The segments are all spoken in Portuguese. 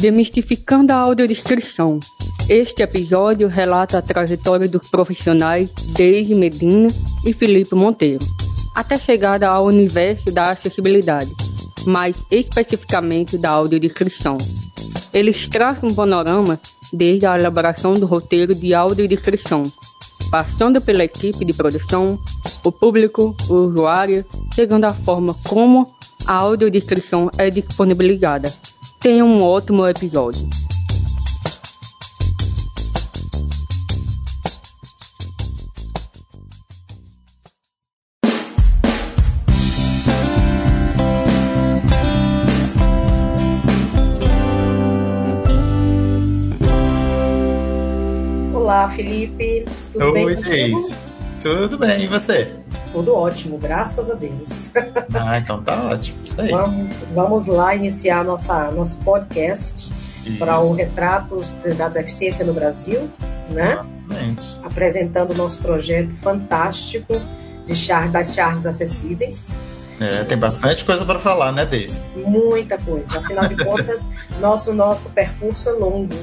Demistificando a audiodescrição. Este episódio relata a trajetória dos profissionais Deise Medina e Felipe Monteiro, até chegada ao universo da acessibilidade, mais especificamente da audiodescrição. Eles traçam um panorama desde a elaboração do roteiro de audiodescrição, passando pela equipe de produção, o público, o usuário, chegando à forma como a audiodescrição é disponibilizada. Tenha um ótimo episódio. Olá, Felipe. Tudo Oi, Deise. Tudo bem, e você? Tudo ótimo, graças a Deus. Ah, então tá ótimo. Isso aí. Vamos, vamos lá iniciar nossa, nosso podcast para o Retratos da Deficiência no Brasil, né? Exatamente. Apresentando o nosso projeto fantástico de char, das charges acessíveis. É, tem bastante coisa para falar, né, Deise? Muita coisa. Afinal de contas, nosso, nosso percurso é longo.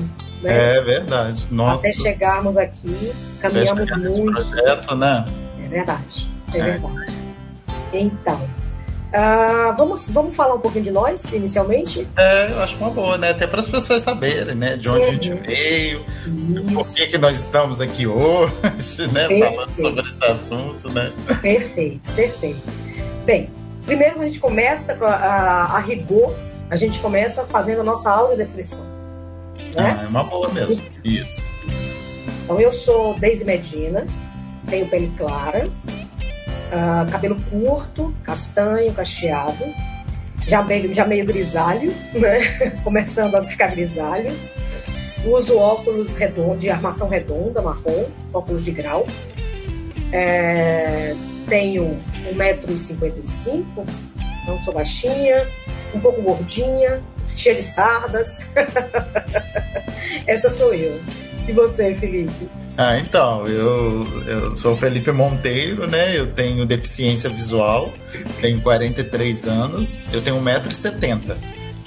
Né? É verdade. Nossa. Até chegarmos aqui, caminhamos muito. projeto, né? É verdade. É, é. verdade. Então, uh, vamos, vamos falar um pouquinho de nós, inicialmente? É, eu acho uma boa, né? Até para as pessoas saberem, né? De onde uhum. a gente uhum. veio, Isso. por que, que nós estamos aqui hoje, né? Perfeito. Falando sobre esse assunto, né? Perfeito, perfeito. Bem, primeiro a gente começa a, a, a rigor, a gente começa fazendo a nossa audiodescrição. Né? Ah, é uma boa mesmo. Isso. Então eu sou Deise Medina, tenho pele clara, uh, cabelo curto, castanho, cacheado, já meio, já meio grisalho, né? Começando a ficar grisalho. Uso óculos redondos, de armação redonda, marrom, óculos de grau. É, tenho 1,55m, não sou baixinha, um pouco gordinha, cheia de sardas. Essa sou eu. E você, Felipe? Ah, então, eu, eu sou Felipe Monteiro, né? Eu tenho deficiência visual, tenho 43 anos, eu tenho 1,70m.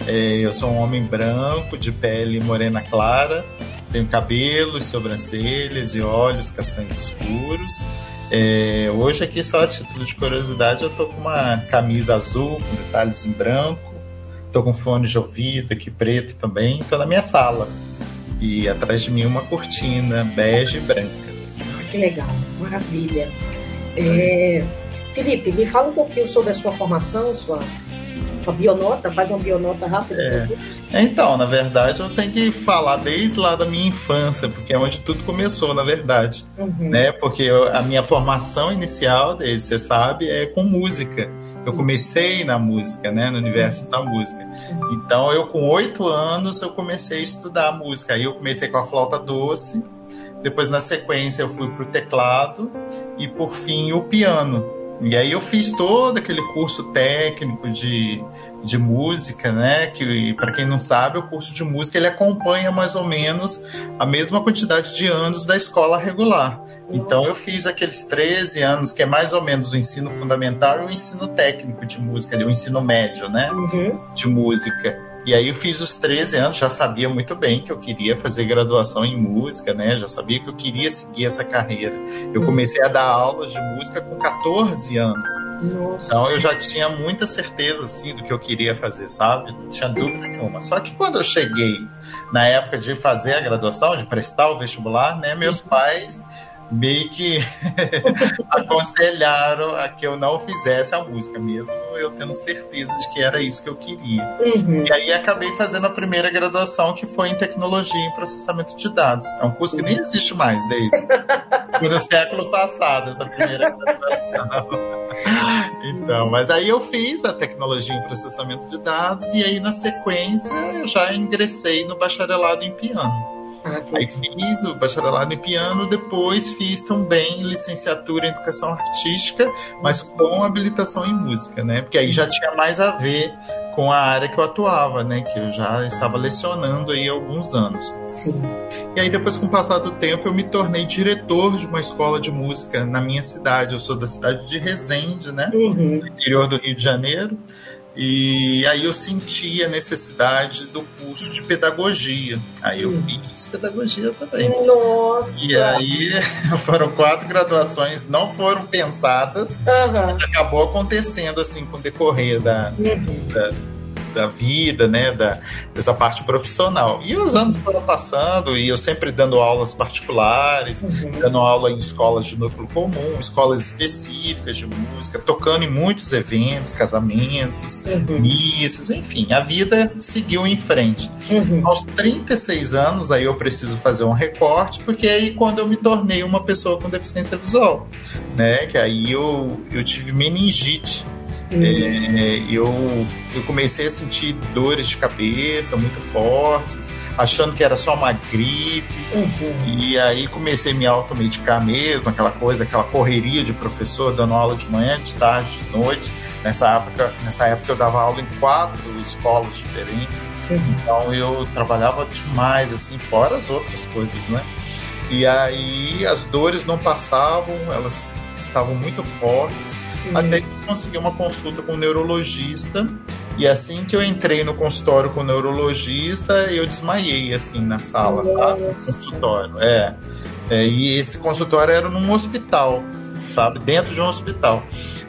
É, eu sou um homem branco, de pele morena clara, tenho cabelos, sobrancelhas e olhos castanhos escuros. É, hoje aqui, só a título de curiosidade, eu tô com uma camisa azul com detalhes em branco, Tô com fone de ouvido aqui preto também. Tô na minha sala. E atrás de mim uma cortina bege e branca. Que legal, maravilha. É... Felipe, me fala um pouquinho sobre a sua formação, sua, sua bionota, faz uma bionota rápida. É. Então, na verdade, eu tenho que falar desde lá da minha infância, porque é onde tudo começou, na verdade. Uhum. Né? Porque eu, a minha formação inicial, você sabe, é com música. Eu comecei na música, né, no universo da música. Então, eu com oito anos eu comecei a estudar música. Aí eu comecei com a flauta doce. Depois, na sequência, eu fui para o teclado e, por fim, o piano. E aí eu fiz todo aquele curso técnico de, de música, né? Que para quem não sabe, o curso de música ele acompanha mais ou menos a mesma quantidade de anos da escola regular. Então eu fiz aqueles 13 anos, que é mais ou menos o ensino fundamental e o ensino técnico de música, o ensino médio, né? Uhum. De música. E aí eu fiz os 13 anos, já sabia muito bem que eu queria fazer graduação em música, né? Já sabia que eu queria seguir essa carreira. Eu comecei a dar aulas de música com 14 anos. Nossa. Então eu já tinha muita certeza assim do que eu queria fazer, sabe? Não tinha dúvida nenhuma. Só que quando eu cheguei na época de fazer a graduação, de prestar o vestibular, né, meus pais meio que aconselharam a que eu não fizesse a música, mesmo eu tendo certeza de que era isso que eu queria. Uhum. E aí acabei fazendo a primeira graduação, que foi em tecnologia e processamento de dados. É um curso que nem existe mais desde no século passado, essa primeira graduação. então, mas aí eu fiz a tecnologia em processamento de dados e aí na sequência eu já ingressei no bacharelado em piano. Ah, Aí fiz o bacharelado em piano, depois fiz também licenciatura em educação artística, mas com habilitação em música, né? Porque aí já tinha mais a ver com a área que eu atuava, né? Que eu já estava lecionando aí há alguns anos. Sim. E aí depois, com o passar do tempo, eu me tornei diretor de uma escola de música na minha cidade. Eu sou da cidade de Resende, né? Uhum. No interior do Rio de Janeiro. E aí eu senti a necessidade do curso de pedagogia. Aí eu fiz pedagogia também. Nossa! E aí foram quatro graduações, não foram pensadas, uhum. mas acabou acontecendo assim com o decorrer da, uhum. da da vida, né, da, dessa parte profissional. E os anos foram passando e eu sempre dando aulas particulares, uhum. dando aula em escolas de núcleo comum, escolas específicas de música, tocando em muitos eventos, casamentos, uhum. missas, enfim, a vida seguiu em frente. Uhum. Aos 36 anos, aí eu preciso fazer um recorte, porque aí quando eu me tornei uma pessoa com deficiência visual, né, que aí eu, eu tive meningite Uhum. É, eu, eu comecei a sentir dores de cabeça muito fortes, achando que era só uma gripe. Uhum. E aí comecei a me automedicar mesmo, aquela coisa, aquela correria de professor dando aula de manhã, de tarde, de noite. Nessa época, nessa época eu dava aula em quatro escolas diferentes. Uhum. Então eu trabalhava demais, assim, fora as outras coisas, né? E aí as dores não passavam, elas estavam muito fortes Uhum. Até que consegui uma consulta com um neurologista. E assim que eu entrei no consultório com o neurologista, eu desmaiei, assim, na sala, Nossa. sabe? No consultório, é. é. E esse consultório era num hospital, sabe? Dentro de um hospital.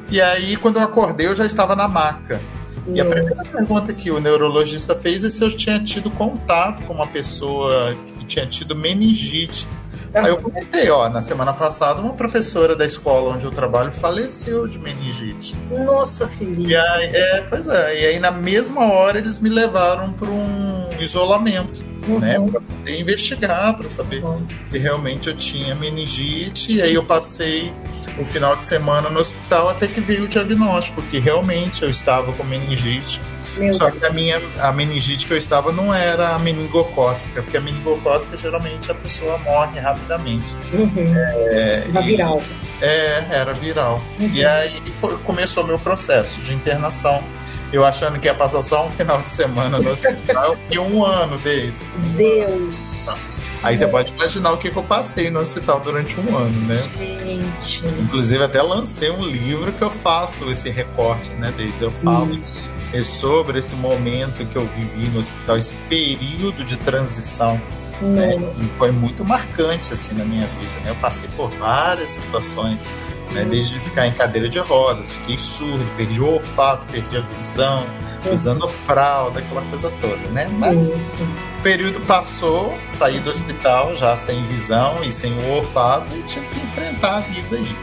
E aí, quando eu acordei, eu já estava na maca. E a primeira pergunta que o neurologista fez é se eu tinha tido contato com uma pessoa que tinha tido meningite. Aí eu comentei, ó, na semana passada, uma professora da escola onde eu trabalho faleceu de meningite. Nossa, filhinha. E aí, é, pois é, e aí na mesma hora eles me levaram para um isolamento. Uhum. Né, para poder investigar, para saber uhum. se realmente eu tinha meningite. E aí eu passei o final de semana no hospital até que veio o diagnóstico que realmente eu estava com meningite meu Só que a minha a meningite que eu estava não era a meningocócica, porque a meningocócica geralmente a pessoa morre rapidamente. Uhum. É, era viral. É, era viral. Uhum. E aí foi, começou meu processo de internação. Eu achando que ia passar só um final de semana no hospital, e um ano desde. Deus! Aí você pode imaginar o que, que, eu passei no hospital durante um ano, né? Gente. Inclusive, até lancei um livro que eu faço esse recorte, né, Desde Eu falo Isso é sobre esse momento que eu vivi no hospital, esse período de transição. Né, que foi muito marcante assim na minha vida. Né? Eu passei por várias situações, né? desde ficar em cadeira de rodas, fiquei surdo, perdi o olfato, perdi a visão, usando fralda, aquela coisa toda, né? Mas o período passou, saí do hospital já sem visão e sem o olfato e tive que enfrentar a vida aí.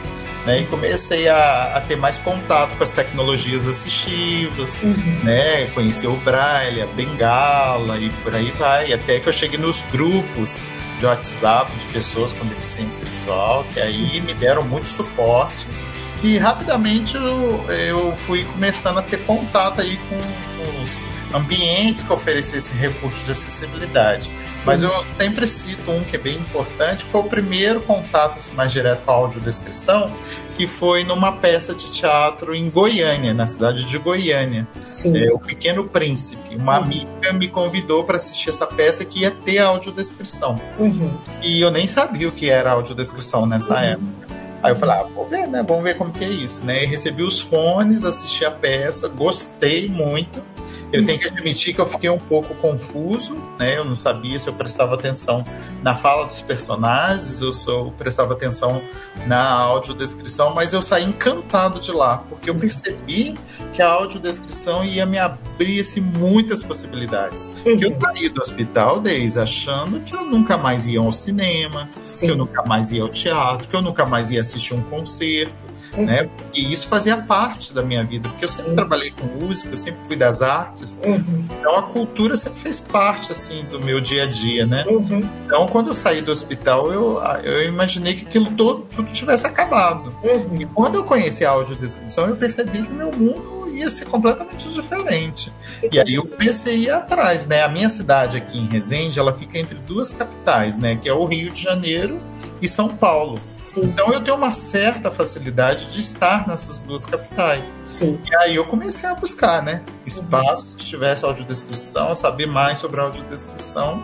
Né, e comecei a, a, ter mais contato com as tecnologias assistivas, uhum. né? Conheci o Braille, a Bengala e por aí vai. Até que eu cheguei nos grupos de WhatsApp de pessoas com deficiência visual, que aí me deram muito suporte. E rapidamente eu, eu fui começando a ter contato aí com os ambientes que oferecessem recursos de acessibilidade. Sim. Mas eu sempre cito um que é bem importante, que foi o primeiro contato assim, mais direto com a audiodescrição, que foi numa peça de teatro em Goiânia, na cidade de Goiânia. Sim. É, o Pequeno Príncipe. Uma uhum. amiga me convidou para assistir essa peça que ia ter audiodescrição. Uhum. E eu nem sabia o que era audiodescrição nessa uhum. época. Aí eu falei, ah, vou ver, né? Vamos ver como que é isso, né? E recebi os fones, assisti a peça, gostei muito. Eu tenho que admitir que eu fiquei um pouco confuso, né? Eu não sabia se eu prestava atenção na fala dos personagens, eu prestava atenção na audiodescrição, mas eu saí encantado de lá, porque eu percebi que a audiodescrição ia me abrir assim, muitas possibilidades. Uhum. Que eu saí do hospital desde achando que eu nunca mais ia ao cinema, Sim. que eu nunca mais ia ao teatro, que eu nunca mais ia assistir um concerto uhum. né? E isso fazia parte da minha vida, porque eu sempre trabalhei com música, eu sempre fui das artes, uhum. então a cultura sempre fez parte, assim, do meu dia a dia, né? Uhum. Então, quando eu saí do hospital, eu, eu imaginei que aquilo todo, tudo tivesse acabado. Uhum. E quando eu conheci a audiodescrição, eu percebi que meu mundo ia ser completamente diferente. E aí eu comecei a ir atrás, né? A minha cidade aqui em Resende, ela fica entre duas capitais, né? Que é o Rio de Janeiro e São Paulo. Sim. Então eu tenho uma certa facilidade de estar nessas duas capitais. Sim. E aí eu comecei a buscar, né? Espaços que tivesse audiodescrição, saber mais sobre a audiodescrição.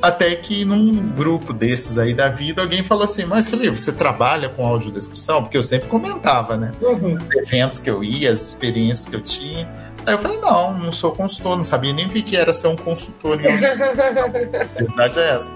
Até que num grupo desses aí da vida, alguém falou assim: Mas Felipe, você trabalha com audiodescrição? Porque eu sempre comentava, né? Uhum. Os eventos que eu ia, as experiências que eu tinha. Aí eu falei, não, não sou consultor, não sabia nem o que era ser um consultor. A verdade é essa.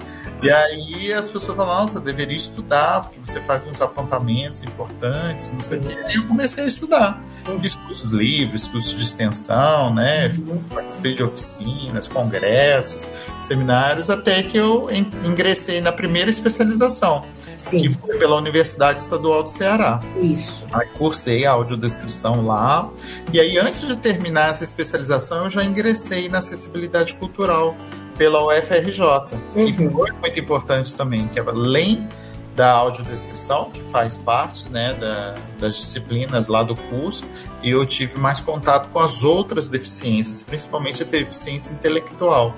E aí as pessoas falam, nossa, deveria estudar, porque você faz uns apontamentos importantes, não sei o quê. E eu comecei a estudar. Fiz cursos livres, cursos de extensão, né? Participei de oficinas, congressos, seminários, até que eu ingressei na primeira especialização. Sim. Que foi pela Universidade Estadual do Ceará. Isso. Aí cursei a audiodescrição lá. E aí, antes de terminar essa especialização, eu já ingressei na acessibilidade cultural pela UFRJ, uhum. que foi muito importante também, que é além da audiodescrição, que faz parte né, da, das disciplinas lá do curso, e eu tive mais contato com as outras deficiências, principalmente a deficiência intelectual.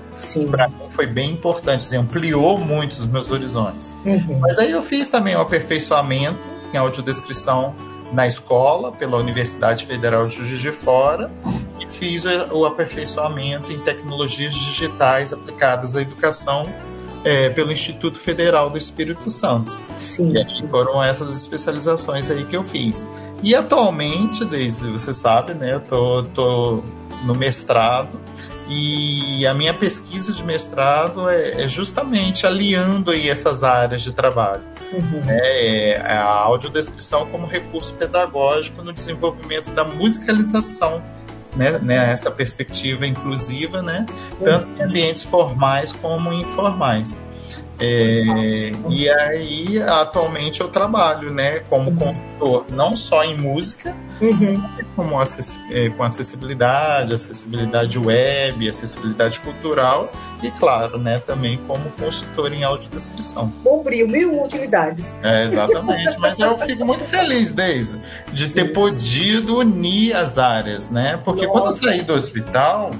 Para mim foi bem importante, assim, ampliou muito os meus horizontes. Uhum. Mas aí eu fiz também o aperfeiçoamento em audiodescrição na escola, pela Universidade Federal de Juiz de Fora, e fiz o aperfeiçoamento em tecnologias digitais aplicadas à educação é, pelo Instituto Federal do Espírito Santo. Sim. E aqui foram essas especializações aí que eu fiz. E atualmente, desde você sabe, né, eu tô, tô no mestrado e a minha pesquisa de mestrado é, é justamente aliando aí essas áreas de trabalho. Uhum. É, é a audiodescrição como recurso pedagógico no desenvolvimento da musicalização né, né, perspectiva inclusiva, né, tanto em ambientes formais como informais. É, e aí, atualmente, eu trabalho né, como uhum. consultor, não só em música, uhum. como acess é, com acessibilidade, acessibilidade web, acessibilidade cultural e, claro, né, também como consultor em audiodescrição. Bombril, mil utilidades. É, exatamente. Mas eu fico muito feliz, Deise, de Sim. ter podido unir as áreas, né? Porque Nossa. quando eu saí do hospital,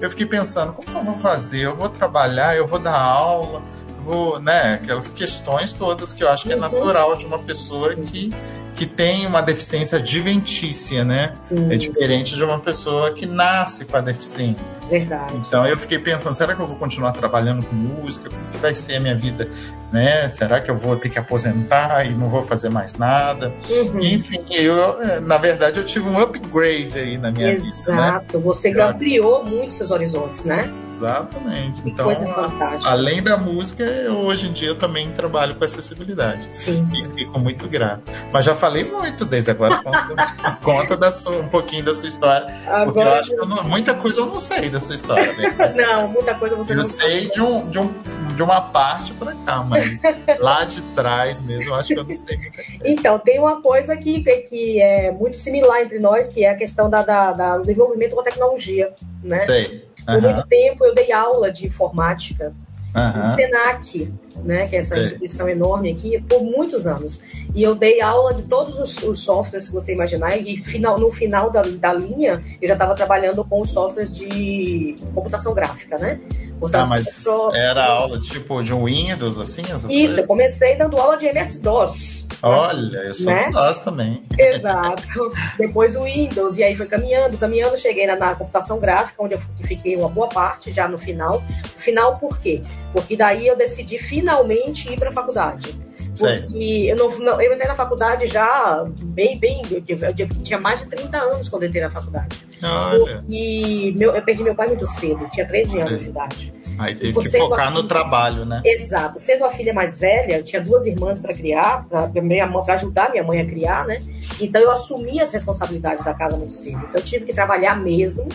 eu fiquei pensando, como eu vou fazer? Eu vou trabalhar, eu vou dar aula vou, né, aquelas questões todas que eu acho que é natural de uma pessoa que, que tem uma deficiência adventícia, né? Sim, é diferente sim. de uma pessoa que nasce com a deficiência. Verdade. Então eu fiquei pensando, será que eu vou continuar trabalhando com música? Como que vai ser a minha vida, né? Será que eu vou ter que aposentar e não vou fazer mais nada? Uhum. enfim, eu, na verdade, eu tive um upgrade aí na minha Exato. vida. Né? Exato. Você eu... ampliou muito seus horizontes, né? Exatamente. Que então, fantástica. além da música, eu, hoje em dia eu também trabalho com acessibilidade. Sim. sim. E fico muito grato. Mas já falei muito desde agora. Conta, conta da sua, um pouquinho da sua história. Agora, porque eu acho que eu não, muita coisa eu não sei da sua história. Né? não, muita coisa você eu não sei sabe. de um, de um de uma parte para cá, mas lá de trás mesmo, eu acho que eu não sei. Então, tem uma coisa que, que é muito similar entre nós, que é a questão da, da, da do desenvolvimento com a tecnologia, né? Sei. Por muito tempo eu dei aula de informática uhum. no Senac, né, que é essa instituição enorme aqui, por muitos anos. E eu dei aula de todos os, os softwares que você imaginar, e final, no final da, da linha eu já estava trabalhando com softwares de computação gráfica, né? Portanto, tá, mas só... era aula tipo de Windows, assim? Essas Isso, coisas? eu comecei dando aula de MS-DOS. Olha, eu sou né? DOS também. Exato. Depois o Windows, e aí foi caminhando, caminhando, cheguei na, na computação gráfica, onde eu fiquei uma boa parte já no final. Final por quê? Porque daí eu decidi finalmente ir para a faculdade. Porque eu, não, não, eu entrei na faculdade já bem, bem. Eu, eu, eu, tinha mais de 30 anos quando eu entrei na faculdade. Olha. E meu, eu perdi meu pai muito cedo, tinha 13 anos de idade. Aí teve que focar no trabalho, né? Exato. Sendo a filha mais velha, eu tinha duas irmãs para criar, para ajudar minha mãe a criar, né? Então eu assumi as responsabilidades da casa muito cedo. Então eu tive que trabalhar mesmo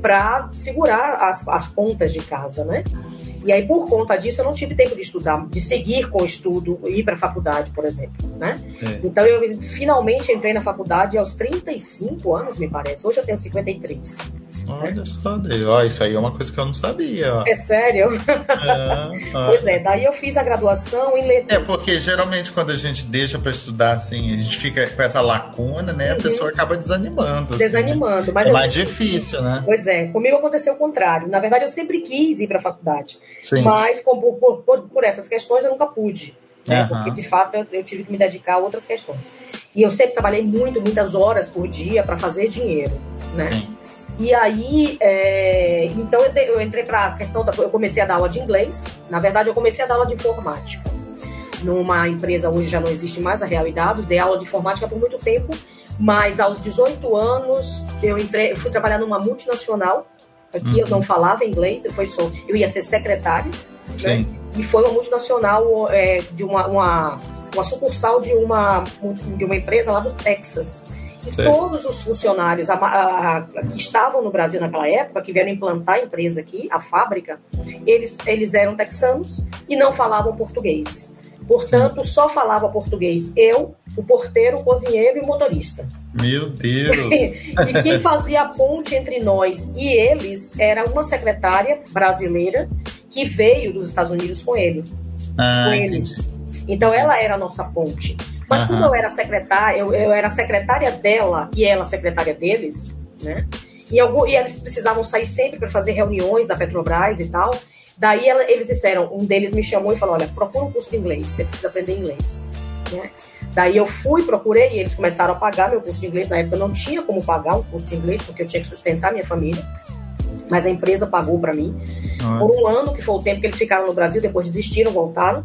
para segurar as, as contas de casa, né? E aí, por conta disso, eu não tive tempo de estudar, de seguir com o estudo, ir para a faculdade, por exemplo, né? É. Então, eu finalmente entrei na faculdade aos 35 anos, me parece. Hoje eu tenho 53. Olha só, ó, isso aí é uma coisa que eu não sabia. Ó. É sério? É, pois é, daí eu fiz a graduação em letras. É, porque geralmente quando a gente deixa para estudar assim, a gente fica com essa lacuna, né? Uhum. A pessoa acaba desanimando. Assim, desanimando. Né? Mas é mais difícil, né? Pois é, comigo aconteceu o contrário. Na verdade, eu sempre quis ir para a faculdade. Sim. Mas por, por, por, por, essas questões eu nunca pude. Né? Uhum. Porque de fato eu, eu tive que me dedicar a outras questões. E eu sempre trabalhei muito, muitas horas por dia para fazer dinheiro, né? Sim. E aí, é, então eu, entrei para a questão da. Eu comecei a dar aula de inglês. Na verdade, eu comecei a dar aula de informática. Numa empresa, hoje já não existe mais a Realidade, dei aula de informática por muito tempo, Mas aos 18 anos, eu entrei, eu fui trabalhar numa multinacional. Aqui uhum. eu não falava inglês, eu, foi só, eu ia ser secretário. Né? E foi uma multinacional é, de uma, uma, uma, sucursal de uma, de uma empresa lá do Texas. E Sim. todos os funcionários a, a, a, que estavam no Brasil naquela época, que vieram implantar a empresa aqui, a fábrica, eles, eles eram texanos e não falavam português. Portanto, só falava português eu, o porteiro, o cozinheiro e o motorista. Meu Deus! e quem fazia a ponte entre nós e eles era uma secretária brasileira que veio dos Estados Unidos com ele. Ah, com eles. Então ela era a nossa ponte. Mas uhum. como eu era secretária, eu, eu, era secretária dela e ela secretária deles, né? E, algum, e eles precisavam sair sempre para fazer reuniões da Petrobras e tal. Daí ela, eles disseram, um deles me chamou e falou, olha, procura um curso de inglês, você precisa aprender inglês. Né? Daí eu fui, procurei e eles começaram a pagar meu curso de inglês. Na época eu não tinha como pagar um curso de inglês porque eu tinha que sustentar minha família. Mas a empresa pagou para mim ah. por um ano, que foi o tempo que eles ficaram no Brasil, depois desistiram, voltaram.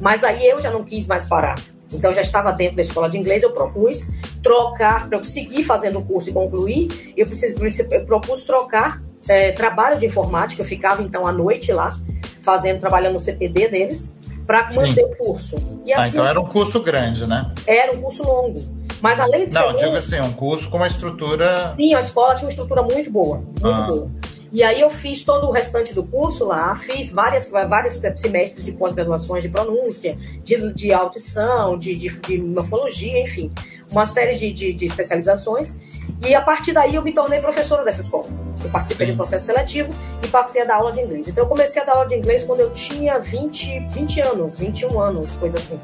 Mas aí eu já não quis mais parar. Então eu já estava dentro da escola de inglês, eu propus trocar, para eu seguir fazendo o curso e concluir, eu, preciso, eu propus trocar é, trabalho de informática, eu ficava então à noite lá, fazendo, trabalhando no CPD deles, para manter o curso. E ah, assim, então era um curso grande, né? Era um curso longo. Mas além de Não, ser digo longo, assim, um curso com uma estrutura. Sim, a escola tinha uma estrutura muito boa, muito ah. boa. E aí eu fiz todo o restante do curso lá, fiz várias, vários semestres de pós-graduações de pronúncia, de, de audição, de, de, de morfologia, enfim, uma série de, de, de, especializações. E a partir daí eu me tornei professora dessa escola. Eu participei Sim. do processo seletivo e passei a dar aula de inglês. Então eu comecei a dar aula de inglês quando eu tinha 20, 20 anos, 21 anos, coisa assim.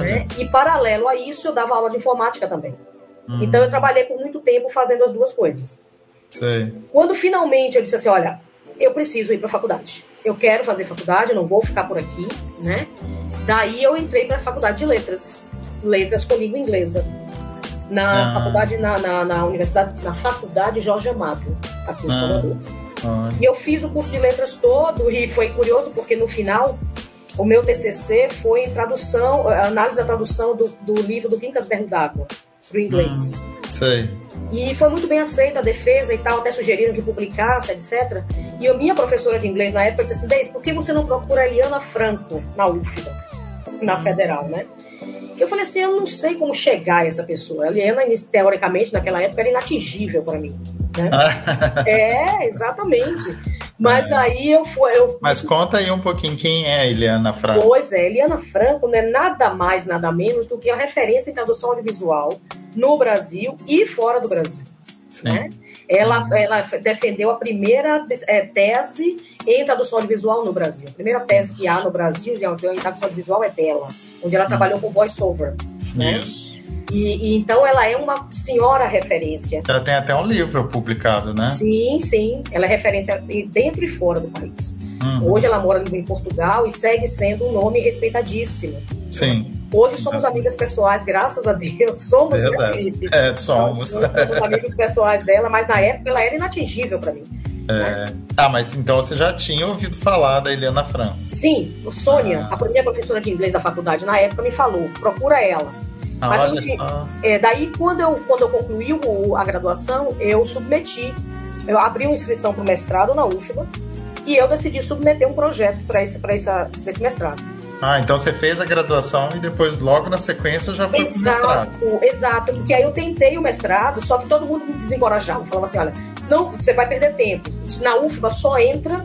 Né? E paralelo a isso, eu dava aula de informática também. Hum. Então eu trabalhei por muito tempo fazendo as duas coisas. Sei. Quando finalmente eu disse assim, olha, eu preciso ir para a faculdade. Eu quero fazer faculdade, eu não vou ficar por aqui, né? Daí eu entrei para a faculdade de letras, letras com língua inglesa, na ah. faculdade, na, na, na, universidade, na faculdade Jorge Amado, aqui em ah. Salvador. Ah. E eu fiz o curso de letras todo e foi curioso porque no final o meu TCC foi tradução, análise da tradução do, do livro do Quincas Berro d'Água para o inglês. Hum, sei. E foi muito bem aceita a defesa e tal, até sugeriram que publicasse, etc. E a minha professora de inglês na época disse assim: Deise, por que você não procura a Eliana Franco na UFBA, na federal, né? Eu falei assim: eu não sei como chegar a essa pessoa. A Eliana, teoricamente, naquela época, era inatingível para mim. Né? é, exatamente. Mas é. aí eu fui. Eu... Mas conta aí um pouquinho quem é a Eliana Franco. Pois é, Eliana Franco não é nada mais, nada menos do que a referência em tradução audiovisual no Brasil e fora do Brasil. Né? Ela, ela defendeu a primeira é, tese em tradução audiovisual no Brasil. A primeira tese que há no Brasil em tradução audiovisual é dela, onde ela trabalhou com voice-over. Né? Isso. E, e, então ela é uma senhora referência. Ela tem até um livro publicado, né? Sim, sim. Ela é referência dentro e fora do país. Uhum. Hoje ela mora em Portugal e segue sendo um nome respeitadíssimo. Sim. Hoje somos amigas pessoais, graças a Deus. Somos, né, Felipe? É, somos. Somos amigos pessoais dela, mas na época ela era inatingível para mim. É. Ah, mas então você já tinha ouvido falar da Helena Franco? Sim, Sônia, ah. a primeira professora de inglês da faculdade na época, me falou: procura ela. Ah, mas olha gente. É, daí, quando eu, quando eu concluí o, a graduação, eu submeti, eu abri uma inscrição para o mestrado na UFBA e eu decidi submeter um projeto para esse, esse mestrado. Ah, então você fez a graduação e depois, logo na sequência, já foi exato, pro mestrado. Exato, porque aí eu tentei o mestrado, só que todo mundo me desencorajava. Falava assim: olha, não, você vai perder tempo. Na UFBA só entra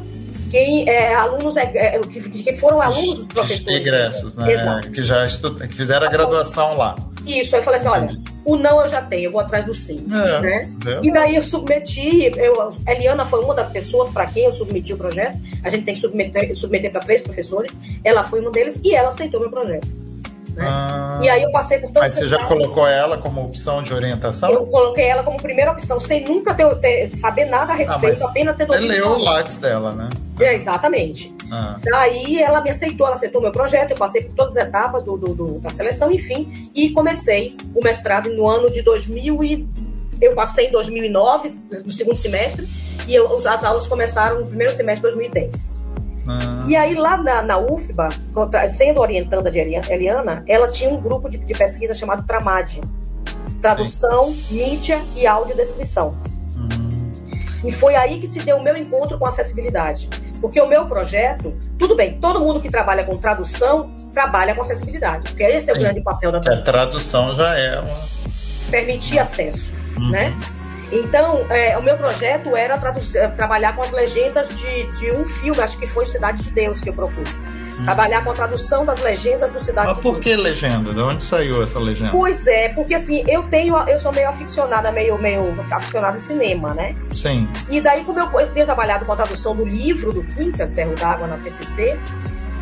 quem é alunos é, é, que, que, foram alunos dos professores. Ingressos, né? Exato. Que já que fizeram a graduação lá. Isso, aí eu falei assim: olha, o não eu já tenho, eu vou atrás do sim. É, né? é. E daí eu submeti, eu, Eliana foi uma das pessoas para quem eu submeti o projeto. A gente tem que submeter, submeter para três professores. Ela foi um deles e ela aceitou meu projeto. Né? Ah, e aí eu passei por todos Mas você já colocou ela como opção de orientação? Eu coloquei ela como primeira opção, sem nunca ter, ter saber nada a ah, respeito, ah, apenas ter Você leu o Lattes dela, né? É, exatamente. Ah. Daí ela me aceitou, ela aceitou meu projeto, eu passei por todas as etapas do, do, do, da seleção, enfim, e comecei o mestrado no ano de 2000 e... Eu passei em 2009, no segundo semestre, e eu, as aulas começaram no primeiro semestre de 2010. Ah. E aí, lá na, na UFBA, sendo orientanda de Eliana, ela tinha um grupo de, de pesquisa chamado Tramad. tradução, Sim. mídia e audiodescrição. Hum. E foi aí que se deu o meu encontro com acessibilidade. Porque o meu projeto, tudo bem, todo mundo que trabalha com tradução trabalha com acessibilidade, porque esse é o Sim. grande papel da tradução. A tradução já é uma... Permitir acesso, uhum. né? Então, é, o meu projeto era traduzir, trabalhar com as legendas de, de um filme, acho que foi Cidade de Deus que eu propus. Hum. Trabalhar com a tradução das legendas do Cidade Mas de Deus. Mas por que legenda? De onde saiu essa legenda? Pois é, porque assim, eu tenho, eu sou meio aficionada, meio, meio aficionada em cinema, né? Sim. E daí, como eu, eu tenho trabalhado com a tradução do livro do Quincas, Berro d'Água, na TCC,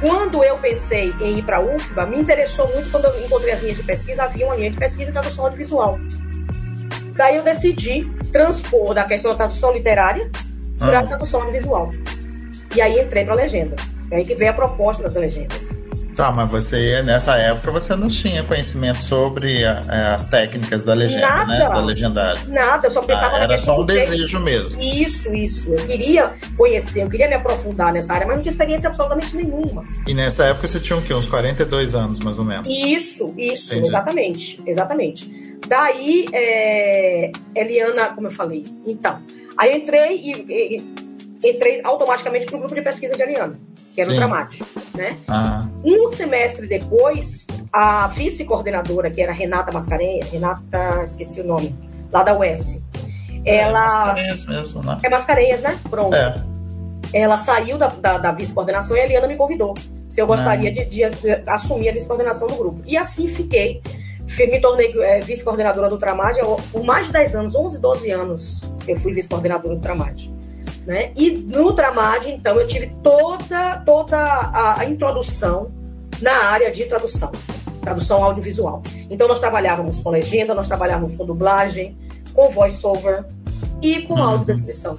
quando eu pensei em ir para a UFBA, me interessou muito quando eu encontrei as linhas de pesquisa, havia uma linha de pesquisa em tradução audiovisual. Daí eu decidi transpor da questão da tradução literária para a ah. tradução audiovisual. E aí entrei para legendas. É aí que veio a proposta das legendas. Tá, mas você, nessa época, você não tinha conhecimento sobre a, é, as técnicas da legenda, Nada. né? Da legendagem. Nada, eu só pensava ah, Era só um desejo mesmo. Isso, isso. Eu queria conhecer, eu queria me aprofundar nessa área, mas não tinha experiência absolutamente nenhuma. E nessa época você tinha o quê? Uns 42 anos, mais ou menos? Isso, isso, Entendi. exatamente. Exatamente. Daí, é, Eliana, como eu falei, então. Aí eu entrei e, e entrei automaticamente para o grupo de pesquisa de Eliana que era Sim. o Tramate, né? Ah. Um semestre depois, a vice-coordenadora, que era Renata Mascarenhas, Renata, esqueci o nome, lá da UES, é, ela... É Mascarenhas mesmo, né? É Mascarenhas, né? Pronto. É. Ela saiu da, da, da vice-coordenação e a Eliana me convidou se eu gostaria de, de, de, assumir a vice-coordenação do grupo. E assim fiquei. Me tornei é, vice-coordenadora do Tramad por mais de 10 anos, 11, 12 anos eu fui vice-coordenadora do Tramad. Né? E no Tramad, então, eu tive toda, toda a, a introdução na área de tradução, tradução audiovisual. Então, nós trabalhávamos com legenda, nós trabalhávamos com dublagem, com voice-over e com uhum. audiodescrição.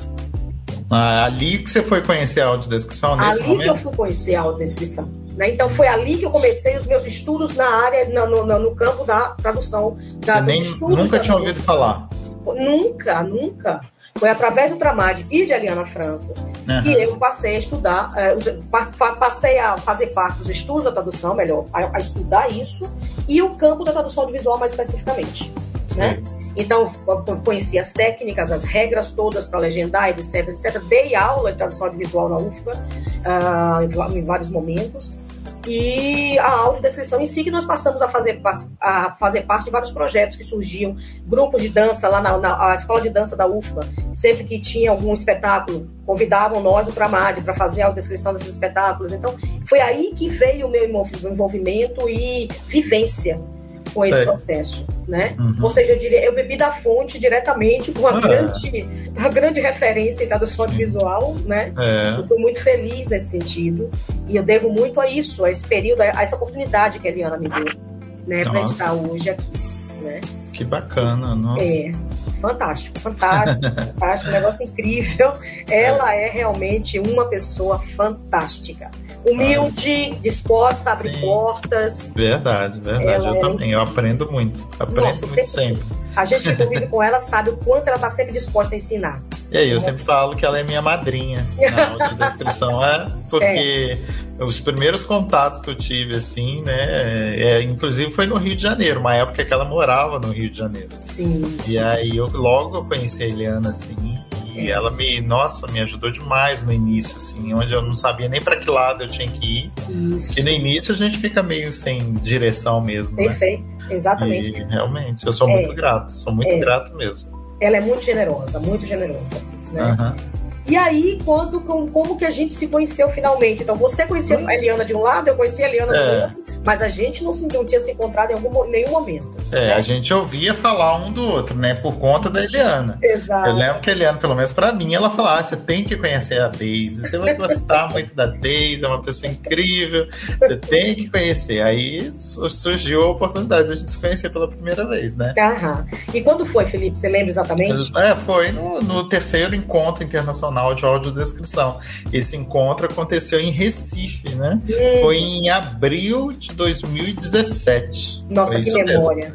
Ah, ali que você foi conhecer a audiodescrição? Nesse ali momento? que eu fui conhecer a audiodescrição. Né? Então, foi ali que eu comecei os meus estudos na área, no, no, no campo da tradução. Da, você nem, nunca tinha ouvido falar? Nunca, nunca. Foi através do Tramad e de Eliana Franco uhum. que eu passei a estudar, uh, passei a fazer parte dos estudos da tradução, melhor, a, estudar isso, e o campo da tradução audiovisual mais especificamente. Né? Então, eu conheci as técnicas, as regras todas para legendar, etc, etc. Dei aula de tradução audiovisual na UFPA uh, em vários momentos e a audiodescrição em si, que nós passamos a fazer, a fazer parte de vários projetos que surgiam, grupos de dança lá na, na escola de dança da UFBA, sempre que tinha algum espetáculo, convidavam nós, o Tramad, para fazer a audiodescrição desses espetáculos. Então, foi aí que veio o meu envolvimento e vivência com esse processo, né? Uhum. Ou seja, eu diria, eu bebi da fonte diretamente com uma, ah. grande, uma grande referência em tradução visual, né? É. Eu muito feliz nesse sentido e eu devo muito a isso, a esse período, a essa oportunidade que a Eliana me deu, né, para estar hoje aqui, né? Que bacana, nossa. É fantástico, fantástico, fantástico, um negócio incrível. Ela é. é realmente uma pessoa fantástica humilde, disposta a abrir Sim. portas. Verdade, verdade. Ela eu é... também, eu aprendo muito. Aprendo Nossa, muito sempre. A gente que convive com ela sabe o quanto ela está sempre disposta a ensinar. E aí, eu sempre falo que ela é minha madrinha na descrição, é? Porque é. os primeiros contatos que eu tive, assim, né? É, inclusive foi no Rio de Janeiro, uma época que ela morava no Rio de Janeiro. Sim. sim. E aí eu logo eu conheci a Eliana, assim, e ela me, nossa, me ajudou demais no início, assim, onde eu não sabia nem para que lado eu tinha que ir. Isso. E no início a gente fica meio sem direção mesmo. Né? Perfeito, né? exatamente. E realmente, eu sou muito é. grato, sou muito é. grato mesmo. Ela é muito generosa, muito generosa. Né? Uhum. E aí, quando, como que a gente se conheceu finalmente? Então, você conhecia a Eliana de um lado, eu conhecia a Eliana é. do outro mas a gente não, se, não tinha se encontrado em algum, nenhum momento. É, né? a gente ouvia falar um do outro, né? Por conta da Eliana. Exato. Eu lembro que a Eliana, pelo menos para mim, ela falava: ah, você tem que conhecer a Daisy, você vai gostar muito da Daisy, é uma pessoa incrível, você tem que conhecer. Aí surgiu a oportunidade de a gente se conhecer pela primeira vez, né? Aham. E quando foi, Felipe? Você lembra exatamente? É, foi no, no terceiro encontro internacional de audiodescrição. Esse encontro aconteceu em Recife, né? Hum. Foi em abril de 2017. Nossa, que memória.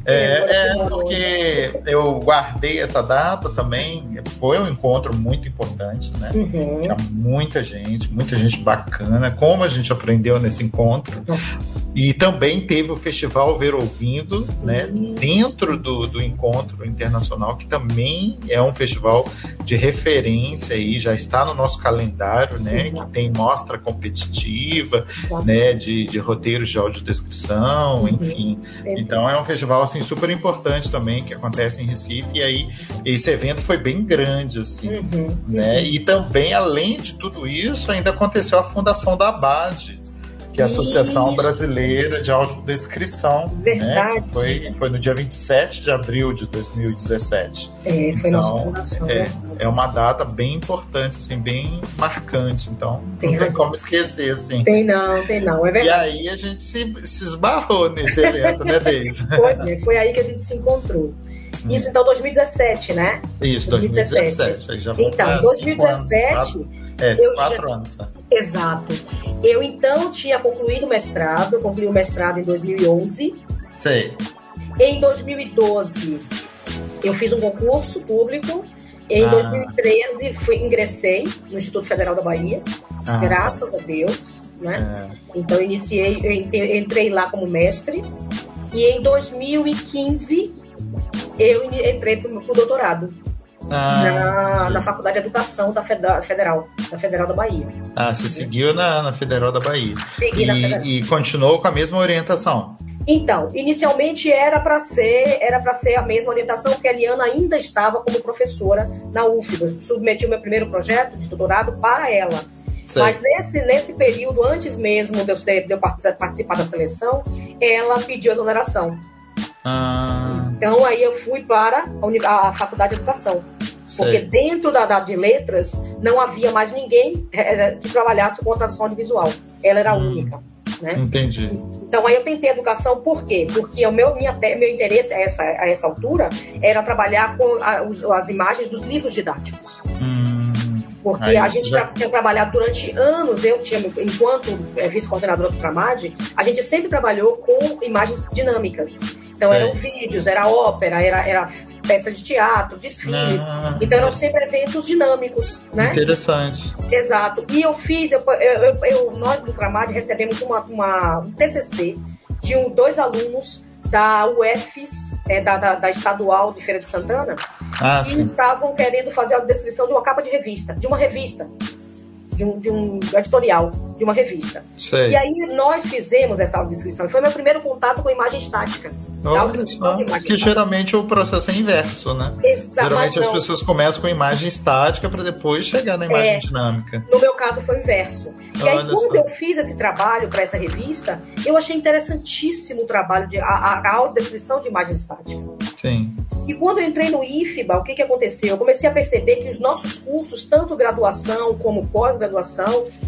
É, é, porque eu guardei essa data também. Foi um encontro muito importante, né? Uhum. Tinha muita gente, muita gente bacana. Como a gente aprendeu nesse encontro. E também teve o Festival Ver Ouvindo, né, dentro do, do Encontro Internacional, que também é um festival de referência e já está no nosso calendário, né, Exato. que tem mostra competitiva, Exato. né, de, de roteiros de audiodescrição, uhum. enfim. Então é um festival assim super importante também que acontece em Recife e aí esse evento foi bem grande assim, uhum. né? Uhum. E também além de tudo isso, ainda aconteceu a fundação da Abade que é a Associação Brasileira de Audiodescrição. Né, Verdade. Né, foi, foi no dia 27 de abril de 2017. É, foi então, nossa fundação. É, né? é uma data bem importante, assim, bem marcante. Então, tem não razão. tem como esquecer, assim. Tem não, tem não, é verdade. E aí a gente se, se esbarrou nesse evento, né, Deise? Pois é, foi aí que a gente se encontrou. Isso então 2017, né? Isso, 2017. 2017. Aí já então, 2017. Anos, é, quatro já... anos. Tá? Exato. Eu então tinha concluído o mestrado, concluí o mestrado em 2011. Sei. Em 2012, eu fiz um concurso público. Em ah. 2013, fui, ingressei no Instituto Federal da Bahia, ah. graças a Deus. Né? É. Então, iniciei, entrei lá como mestre. E em 2015, eu entrei para o doutorado. Ah, na, na Faculdade de Educação da Federal, da Federal da Bahia. Ah, você seguiu na, na Federal da Bahia. Segui e, na Federal. E continuou com a mesma orientação? Então, inicialmente era para ser, era para ser a mesma orientação, porque a Liana ainda estava como professora na UFBA. Submeti o meu primeiro projeto de doutorado para ela. Sei. Mas nesse, nesse período, antes mesmo de eu, de eu participar da seleção, ela pediu exoneração. Ah. Então aí eu fui para a, a Faculdade de Educação. Porque Sei. dentro da, da de letras não havia mais ninguém é, que trabalhasse com tradução audiovisual. Ela era a hum. única. Né? Entendi. Então aí eu tentei educação por quê? Porque o meu, minha, meu interesse a essa, a essa altura era trabalhar com a, os, as imagens dos livros didáticos. Hum. Porque Aí, a gente já... tinha trabalhado durante anos, eu tinha, enquanto é, vice-coordenadora do Tramad, a gente sempre trabalhou com imagens dinâmicas. Então eram vídeos, era ópera, era, era peça de teatro, desfiles. Ah, então eram sempre eventos dinâmicos, né? Interessante. Exato. E eu fiz, eu, eu, eu nós do Tramad recebemos uma, uma, um TCC de um, dois alunos da UFS, é, da, da, da, Estadual de Feira de Santana, ah, que estavam querendo fazer a descrição de uma capa de revista, de uma revista de um, de um editorial, de uma revista. Sei. E aí nós fizemos essa audiodescrição. Foi meu primeiro contato com imagem estática. Imagem que geralmente o processo é inverso, né? Exato. Geralmente as pessoas começam com imagem estática para depois chegar na imagem é, dinâmica. No meu caso foi o inverso. E Olha aí quando só. eu fiz esse trabalho para essa revista, eu achei interessantíssimo o trabalho de a, a audiodescrição de imagem estática. Sim. E quando eu entrei no IFBA, o que, que aconteceu? Eu comecei a perceber que os nossos cursos, tanto graduação como pós-graduação,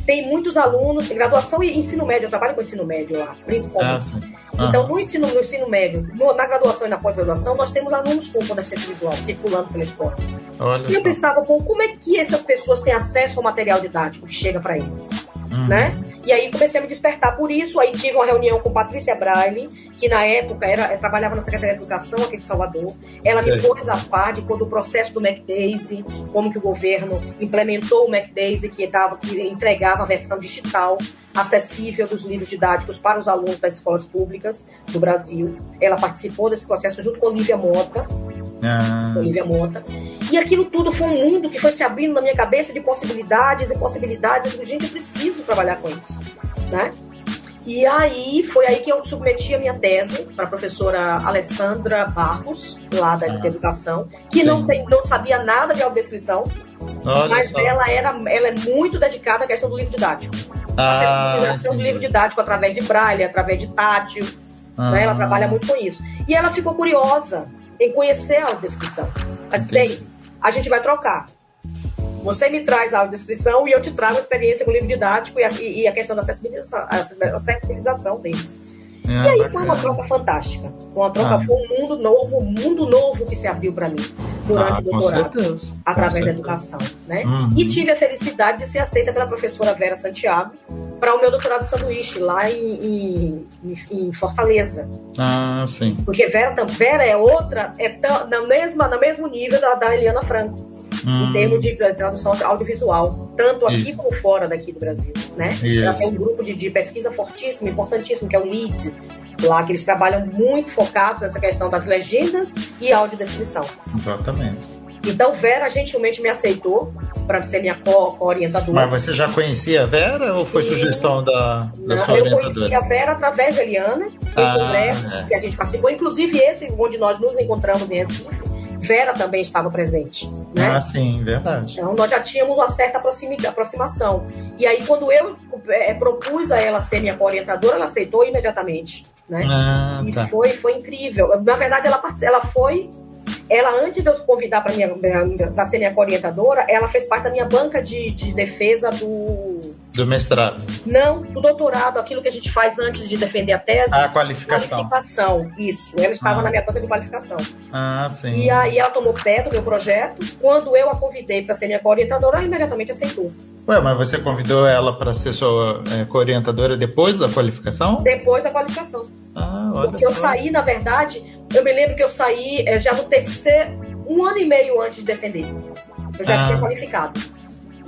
tem muitos alunos, graduação e ensino médio, eu trabalho com ensino médio lá, principalmente. Ah, então, no ensino, no ensino médio, no, na graduação e na pós-graduação, nós temos alunos com deficiência visual circulando pela escola. Olha e eu pensava, bom, como é que essas pessoas têm acesso ao material didático que chega para eles? Uhum. Né? E aí comecei a me despertar por isso. Aí tive uma reunião com Patrícia Braille, que na época era, trabalhava na Secretaria de Educação aqui de Salvador. Ela me pôs a par de quando o processo do MacDaisy, como que o governo implementou o MacDaisy, que, dava, que entregava a versão digital acessível dos livros didáticos para os alunos das escolas públicas do Brasil. Ela participou desse processo junto com Olivia Mota. Ah. Olivia Mota. E aquilo tudo foi um mundo que foi se abrindo na minha cabeça de possibilidades e possibilidades. Eu digo, gente, eu preciso trabalhar com isso. Né? E aí foi aí que eu submeti a minha tese para a professora Alessandra Barros, lá da ah, Educação, que não, tem, não sabia nada de audiodescrição, mas só. ela, era, ela é muito dedicada à questão do livro didático. Ah, acessibilização do livro didático através de braille, através de tátil. Ah. Né? Ela trabalha muito com isso. E ela ficou curiosa em conhecer a audiodescrição. Ela disse, a gente vai trocar. Você me traz a audiodescrição e eu te trago a experiência com o livro didático e a, e a questão da acessibilização, acessibilização deles. É, e aí bacana. foi uma troca fantástica. Uma troca, ah. foi um mundo novo, um mundo novo que se abriu para mim durante ah, o doutorado, certeza. através da educação. Né? Uhum. E tive a felicidade de ser aceita pela professora Vera Santiago para o meu doutorado de sanduíche lá em, em, em, Fortaleza. Ah, sim. Porque Vera, Vera é outra, é tão, na mesma, no mesmo nível da, da Eliana Franco. Hum. em termos de tradução audiovisual, tanto aqui Isso. como fora daqui do Brasil, né? Ela tem um grupo de, de pesquisa fortíssimo, importantíssimo, que é o LEAD, lá que eles trabalham muito focados nessa questão das legendas e audiodescrição. Exatamente. Então, Vera gentilmente me aceitou para ser minha co-orientadora. Mas você já conhecia a Vera ou foi Sim. sugestão da, da Não, sua orientadora? Eu conheci a Vera através da Eliana, em ah, congressos é. que a gente participou, inclusive esse onde nós nos encontramos em Recife. Vera também estava presente. Né? Ah, sim, verdade. Então nós já tínhamos uma certa aproximação. E aí, quando eu é, propus a ela ser minha orientadora, ela aceitou imediatamente. Né? Ah, tá. E foi, foi incrível. Na verdade, ela, ela foi ela, antes de eu convidar para ser minha orientadora, ela fez parte da minha banca de, de defesa do. Do mestrado? Não, do doutorado, aquilo que a gente faz antes de defender a tese. A qualificação. Qualificação, isso. Ela estava ah. na minha banca de qualificação. Ah, sim. E aí ela tomou pé do meu projeto. Quando eu a convidei para ser minha orientadora, ela imediatamente aceitou. Ué, mas você convidou ela para ser sua é, co-orientadora depois da qualificação? Depois da qualificação. Ah, olha Porque só. eu saí, na verdade, eu me lembro que eu saí é, já no terceiro, um ano e meio antes de defender. Eu já ah. tinha qualificado.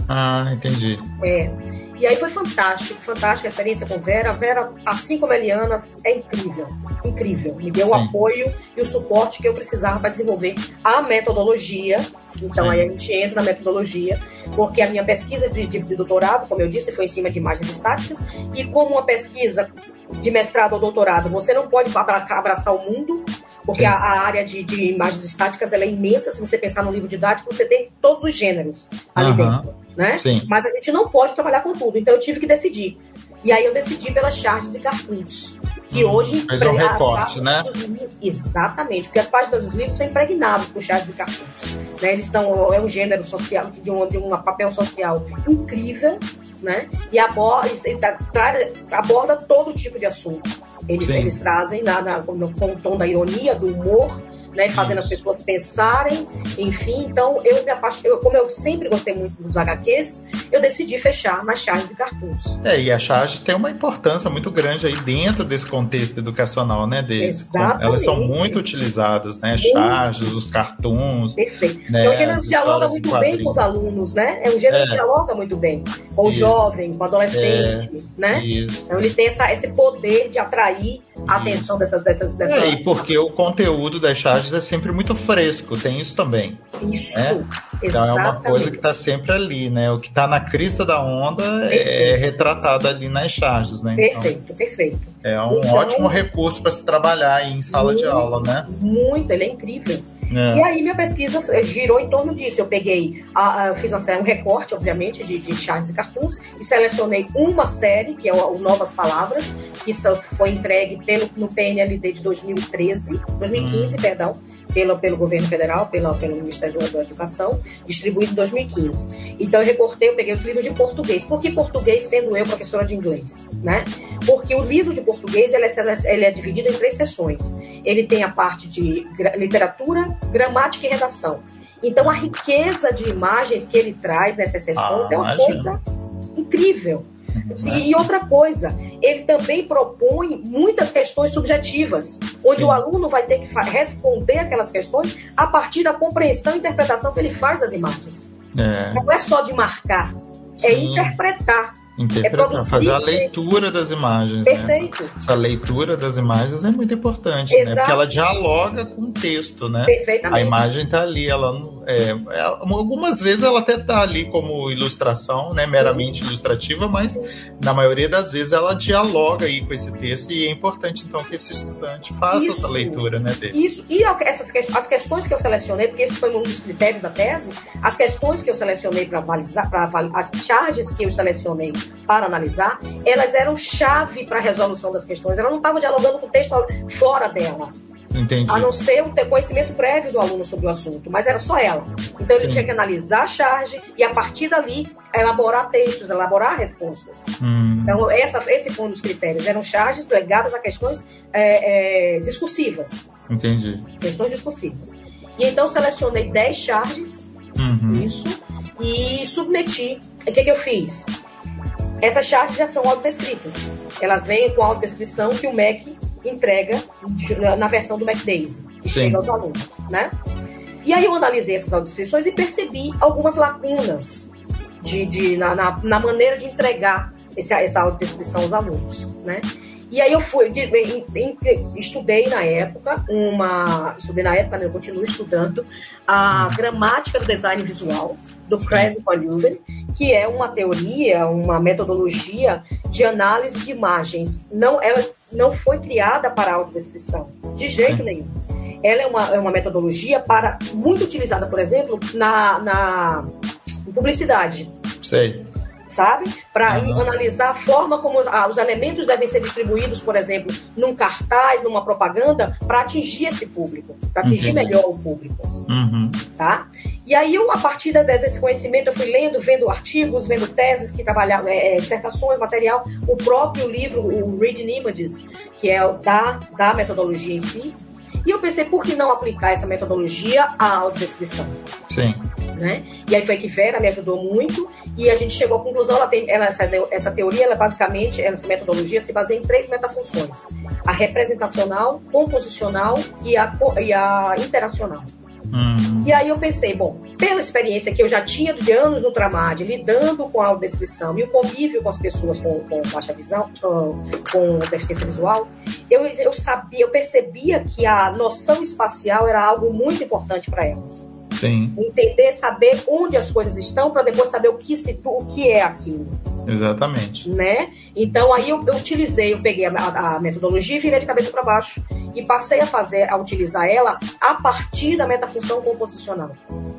Ah, entendi. É. E aí foi fantástico, fantástica a experiência com Vera. Vera, assim como a Eliana, é incrível, incrível. Me deu Sim. o apoio e o suporte que eu precisava para desenvolver a metodologia. Então Sim. aí a gente entra na metodologia, porque a minha pesquisa de, de, de, doutorado, como eu disse, foi em cima de imagens estáticas. E como uma pesquisa de mestrado ou doutorado, você não pode abraçar o mundo, porque a, a, área de, de, imagens estáticas ela é imensa. Se você pensar no livro didático, você tem todos os gêneros ali uhum. dentro. Né? Sim. Mas a gente não pode trabalhar com tudo. Então eu tive que decidir. E aí eu decidi pelas charges e cartoons. Que hum, hoje. Fez um recorte, né? exatamente, porque as páginas dos livros são impregnadas por charges e cartoons. Né? Eles estão. É um gênero social, de um, de um papel social incrível, né? E aborda, aborda todo tipo de assunto. Eles, eles trazem na, na, com, com o tom da ironia, do humor, né, fazendo as pessoas pensarem, enfim. Então, eu me apaixonei, como eu sempre gostei muito dos HQs, eu decidi fechar nas charges e cartoons. É, e as charges têm uma importância muito grande aí dentro desse contexto educacional, né, deles. Exatamente. Elas são muito utilizadas, né, charges, os cartoons. Perfeito. Né, é um gênero dialoga muito bem com os alunos, né? É um gênero é. que dialoga muito bem com o jovem, com o adolescente, é. né? Isso. Então, ele tem essa, esse poder de atrair a atenção dessas, dessas, dessas... É, e porque o conteúdo das charges é sempre muito fresco, tem isso também. Isso. Né? Então é uma coisa que está sempre ali, né? O que está na crista da onda é perfeito. é retratado ali nas charges, né? Perfeito, então, perfeito. É um então, ótimo recurso para se trabalhar em sala muito, de aula, né? Muito, ele é incrível. É. E aí minha pesquisa girou em torno disso. Eu peguei, a, a, fiz uma, um recorte, obviamente, de, de e cartoons e selecionei uma série, que é o, o Novas Palavras, que foi entregue pelo, no PNLD de 2013, 2015, hum. perdão pelo, pelo governo federal, pela, pelo Ministério da Educação, distribuído em 2015. Então eu recortei, eu peguei os livros de português. Por que português, sendo eu professora de inglês? Né? Porque o livro de português ele é, ele é dividido em três seções. Ele tem a parte de literatura, gramática e redação. Então a riqueza de imagens que ele traz nessas sessões ah, é uma imagina. coisa incrível. E outra coisa, ele também propõe muitas questões subjetivas, onde Sim. o aluno vai ter que responder aquelas questões a partir da compreensão e interpretação que ele faz das imagens. É. Não é só de marcar, é Sim. é interpretar. Interpretar, é fazer a leitura das imagens. Né? Perfeito. Né? Essa, essa, leitura das imagens é muito importante, né? Porque ela dialoga com o texto, né? Perfeitamente. A imagem está ali, ela é, é, algumas vezes ela até está ali como ilustração, né? Meramente Sim. ilustrativa, mas na maioria das vezes ela dialoga aí com esse texto e é importante então que esse estudante faça Isso. essa leitura, né? Dele. Isso. E essas as questões que eu selecionei, porque esse foi um dos critérios da tese, as questões que eu selecionei para avalizar, para as charges que eu selecionei para analisar, elas eram chave para a resolução das questões. Ela não estava dialogando com o texto fora dela. Entendi. A não ser o ter conhecimento prévio do aluno sobre o assunto, mas era só ela. Então ele Sim. tinha que analisar a charge e, a partir dali, elaborar textos, elaborar respostas. Hum. Então, essa, esse foi um dos critérios. Eram charges ligadas a questões é, é, discursivas. Entendi. Questões discursivas. E então selecionei 10 charges, uhum. isso, e submeti. O que, que eu fiz? Essas charges já são autodescritas. Elas vêm com a autodescrição que o MEC entrega na versão do Mac Daisy, que Sim. chega aos alunos, né? E aí eu analisei essas audiodescrições e percebi algumas lacunas de, de na, na, na, maneira de entregar esse, essa audiodescrição aos alunos, né? E aí eu fui, de, de, estudei na época uma, estudei na época, né, eu continuo estudando a gramática do design visual do Kress Leuven, que é uma teoria, uma metodologia de análise de imagens. Não, ela não foi criada para audiodescrição, de jeito nenhum. Ela é uma, é uma metodologia para muito utilizada, por exemplo, na, na publicidade. Sei sabe? Para uhum. analisar a forma como ah, os elementos devem ser distribuídos, por exemplo, num cartaz, numa propaganda, para atingir esse público, para atingir melhor o público, uhum. tá? E aí, eu, a partir desse conhecimento, eu fui lendo, vendo artigos, vendo teses que trabalhavam, é, é, dissertações, material, o próprio livro, o Reading Images, que é da, da metodologia em si, e eu pensei, por que não aplicar essa metodologia à audiodescrição? Sim. Né? E aí foi que Vera me ajudou muito e a gente chegou à conclusão, ela tem, ela, essa, essa teoria, ela basicamente, essa metodologia se baseia em três metafunções. A representacional, composicional e a, e a interacional. Uhum. E aí eu pensei, bom, pela experiência que eu já tinha de anos no Tramad, lidando com a audiodescrição e o convívio com as pessoas com, com baixa visão, com deficiência visual, eu, eu sabia, eu percebia que a noção espacial era algo muito importante para elas. Sim. Entender, saber onde as coisas estão, para depois saber o que, se, o que é aquilo. Exatamente. Né? Então aí eu, eu utilizei, eu peguei a, a, metodologia e virei de cabeça para baixo e passei a fazer, a utilizar ela a partir da metafunção composicional.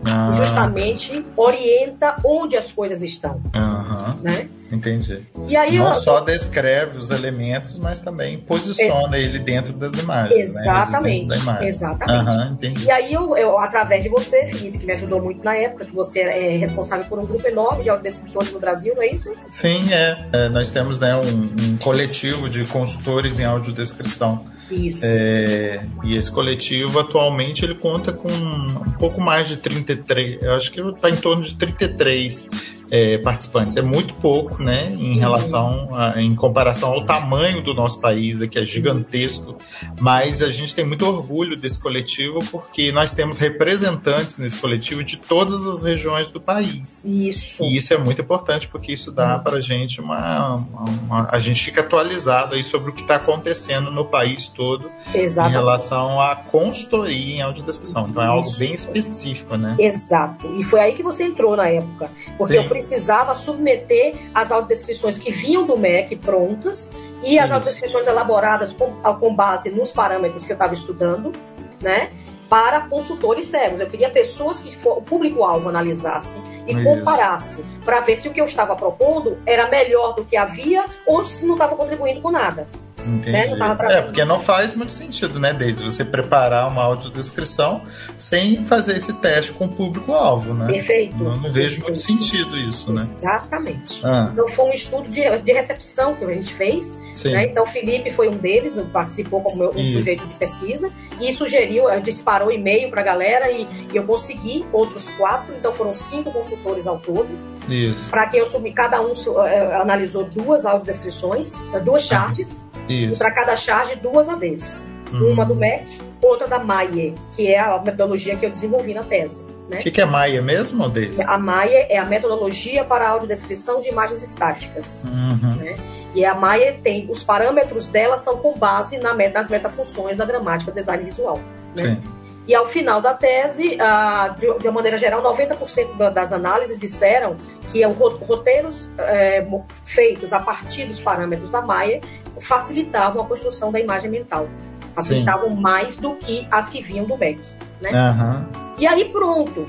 Ah. Justamente orienta onde as coisas estão. Uhum. Né? Entendi. E aí Não eu... só descreve os elementos, mas também posiciona é... ele dentro das imagens. Né? Exatamente. Né? Imagem. Exatamente. Uhum, entendi. E aí eu, eu, através de você, Felipe, que me ajudou muito na época, que você é responsável por um grupo enorme de audiodescritores no Brasil, não é isso? Sim, é. é nós temos né, um, um coletivo de consultores em audiodescrição. Isso. É, e esse coletivo atualmente ele conta com um pouco mais de 33, eu acho que está em torno de 33 é, participantes. É muito pouco, né, em uhum. relação, a, em comparação ao tamanho do nosso país, que é gigantesco. Mas a gente tem muito orgulho desse coletivo porque nós temos representantes nesse coletivo de todas as regiões do país. Isso. E isso é muito importante porque isso dá uhum. para a gente uma, uma, uma, a gente fica atualizado aí sobre o que está acontecendo no país todo Exatamente. em relação à consultoria em audiodescrição. Então é algo bem específico, né? Exato. E foi aí que você entrou na época, porque Sim. eu precisava submeter as audiodescrições que vinham do MEC prontas e as audiodescrições elaboradas com, com base nos parâmetros que eu estava estudando, né? Para consultores cegos. Eu queria pessoas que for, o público-alvo analisasse e Isso. comparasse para ver se o que eu estava propondo era melhor do que havia ou se não estava contribuindo com nada. Entendi. Né? É, porque não faz muito sentido, né, Deise? Você preparar uma audiodescrição sem fazer esse teste com o público-alvo, né? Perfeito. Não, não vejo muito sentido isso, né? Exatamente. Ah. Então foi um estudo de, de recepção que a gente fez. Sim. Né? Então o Felipe foi um deles, participou como meu, um sujeito de pesquisa e sugeriu, disparou e-mail para a galera e, e eu consegui outros quatro, então foram cinco consultores ao todo. Isso. Para quem eu subi, cada um uh, analisou duas audiodescrições, duas charts. Isso. E para cada charge, duas ADs. Uhum. Uma do MEC, outra da Maie, que é a metodologia que eu desenvolvi na tese. O né? que, que, é Maia mesmo, Deise? A Maia é a metodologia para a audiodescrição de imagens estáticas. Uhum. Né? E a Maia tem, os parâmetros dela são com base na, nas metafunções da gramática design visual. Né? E ao final da tese, ah, de, de uma maneira geral, 90% das análises disseram que roteiros é, feitos a partir dos parâmetros da Maia facilitavam a construção da imagem mental. Facilitavam Sim. mais do que as que vinham do Beck. Né? Uhum. E aí pronto.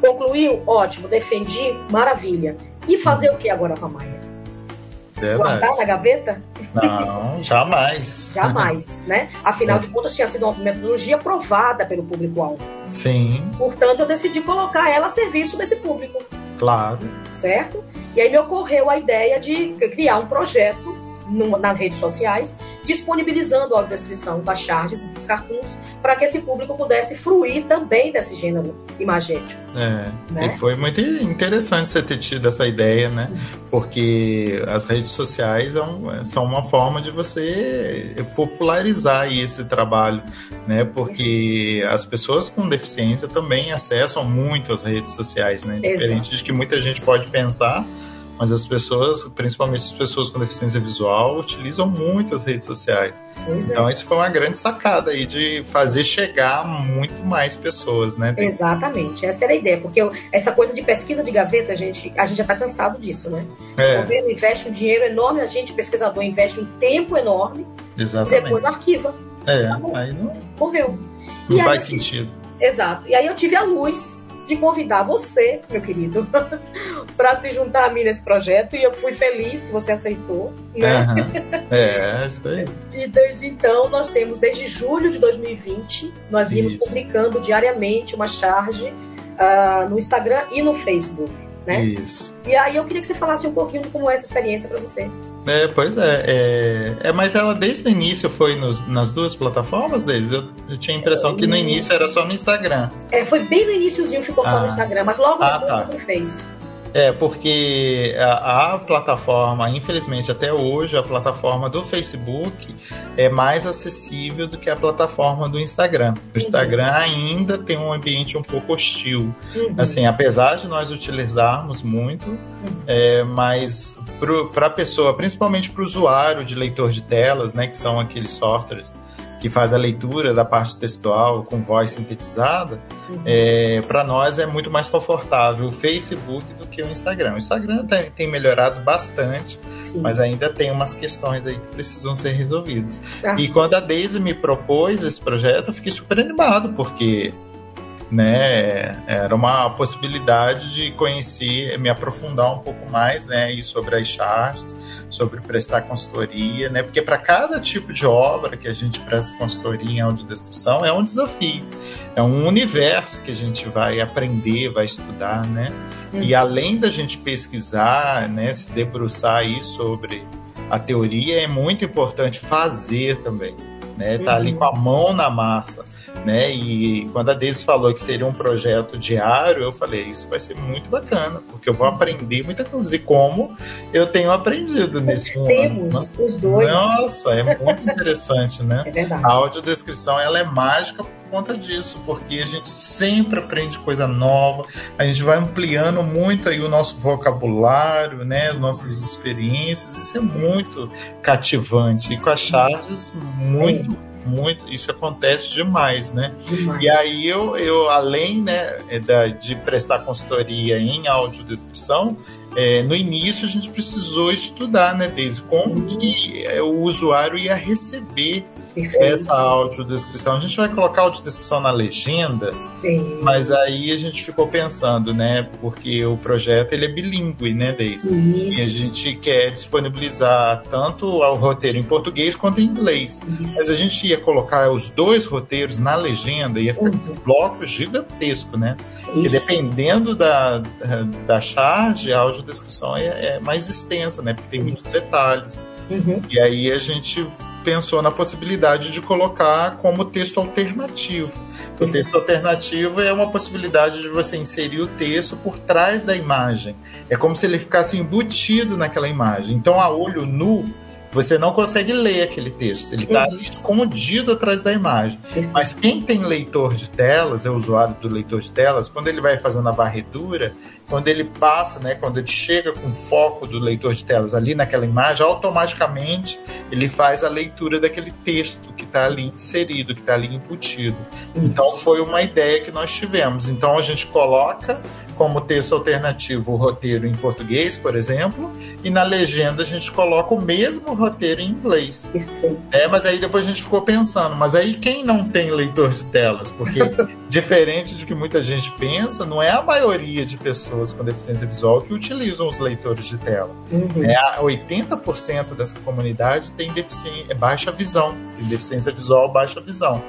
Concluiu? Ótimo, defendi, maravilha. E fazer o que agora com a Maia? Verdade. Guardar na gaveta? Não, jamais. jamais, né? Afinal é. de contas, tinha sido uma metodologia aprovada pelo público-alvo. Sim. Portanto, eu decidi colocar ela a serviço desse público. Claro. Certo? E aí me ocorreu a ideia de criar um projeto no, nas redes sociais, disponibilizando a descrição das charges e dos cartoons para que esse público pudesse fruir também desse gênero imagético. É, né? e foi muito interessante você ter tido essa ideia, né? Porque as redes sociais é são uma forma de você popularizar esse trabalho, né? Porque as pessoas com deficiência também acessam muito as redes sociais, né? Diferente Exato. de que muita gente pode pensar mas as pessoas, principalmente as pessoas com deficiência visual, utilizam muito as redes sociais. É. então isso foi uma grande sacada aí de fazer chegar muito mais pessoas, né? Exatamente, essa era a ideia, porque eu, essa coisa de pesquisa de gaveta, a gente, a gente já está cansado disso, né? É. O governo investe um dinheiro enorme, a gente, pesquisador, investe um tempo enorme Exatamente. e depois arquiva. É, tá aí não, morreu. Não e faz aí, sentido. Exato. E aí eu tive a luz de convidar você, meu querido, para se juntar a mim nesse projeto e eu fui feliz que você aceitou. Né? Uhum. É, isso aí. E desde então nós temos, desde julho de 2020, nós vimos isso. publicando diariamente uma charge uh, no Instagram e no Facebook. Né? Isso. E aí eu queria que você falasse um pouquinho de como é essa experiência para você. É, pois é, é, é, Mas ela desde o início foi nos, nas duas plataformas deles? Eu, eu, tinha a impressão que no início era só no Instagram. É, foi bem no iníciozinho, ficou ah. só no ah. Instagram, mas logo ah, depois tá. no Face. É, porque a, a, plataforma, infelizmente até hoje, a plataforma do Facebook é mais acessível do que a plataforma do Instagram. O uhum. Instagram uhum. ainda tem um ambiente um pouco hostil. Uhum. Assim, apesar de nós utilizarmos muito, uhum. é, mas para a pessoa, principalmente para o usuário de leitor de telas, né, que são aqueles softwares que faz a leitura da parte textual com voz sintetizada, uhum. é, para nós é muito mais confortável o Facebook do que o Instagram. O Instagram tem, tem melhorado bastante, Sim. mas ainda tem umas questões aí que precisam ser resolvidas. Ah. E quando a Daisy me propôs esse projeto, eu fiquei super animado, porque né? Era uma possibilidade de conhecer, me aprofundar um pouco mais, né? E sobre as charts, sobre prestar consultoria, né? Porque para cada tipo de obra que a gente presta consultoria em audiodescrição é um desafio, é um universo que a gente vai aprender, vai estudar, né? Uhum. E além da gente pesquisar, né? Se debruçar aí sobre a teoria, é muito importante fazer também, né? Tá uhum. ali com a mão na massa né? E quando a Deise falou que seria um projeto diário, eu falei, isso vai ser muito bacana, porque eu vou aprender muita coisa. E como eu tenho aprendido nesse mundo. Temos né? os dois. Nossa, é muito interessante, né? É verdade. A audiodescrição, ela é mágica por conta disso, porque a gente sempre aprende coisa nova, a gente vai ampliando muito aí o nosso vocabulário, né? As nossas experiências, isso é muito cativante. E com as charges, muito... É muito, isso acontece demais, né? Demais. E aí eu, eu além né, de prestar consultoria em audiodescrição, é, no início a gente precisou estudar, né, desde como uhum. que é, o usuário ia receber Perfeito. essa audiodescrição. A gente vai colocar a audiodescrição na legenda, Sim. mas aí a gente ficou pensando, né? Porque o projeto ele é bilíngue, né, Deise? E a gente quer disponibilizar tanto o roteiro em português quanto em inglês. Isso. Mas a gente ia colocar os dois roteiros na legenda, ia ficar uhum. um bloco gigantesco, né? Porque dependendo da, da charge, a audiodescrição é, é mais extensa, né? Porque tem muitos detalhes. Uhum. E aí a gente pensou na possibilidade de colocar como texto alternativo. O texto alternativo é uma possibilidade de você inserir o texto por trás da imagem. É como se ele ficasse embutido naquela imagem. Então, a olho nu, você não consegue ler aquele texto. Ele está escondido atrás da imagem. Mas quem tem leitor de telas, é o usuário do leitor de telas, quando ele vai fazendo a varredura, quando ele passa, né, quando ele chega com o foco do leitor de telas ali naquela imagem, automaticamente ele faz a leitura daquele texto que está ali inserido, que está ali embutido. Então foi uma ideia que nós tivemos. Então a gente coloca como texto alternativo o roteiro em português, por exemplo, e na legenda a gente coloca o mesmo roteiro em inglês. É, mas aí depois a gente ficou pensando, mas aí quem não tem leitor de telas? Porque diferente de que muita gente pensa, não é a maioria de pessoas com deficiência visual que utilizam os leitores de tela. Uhum. É, 80% dessa comunidade tem deficiência, é baixa visão, tem deficiência visual, baixa visão.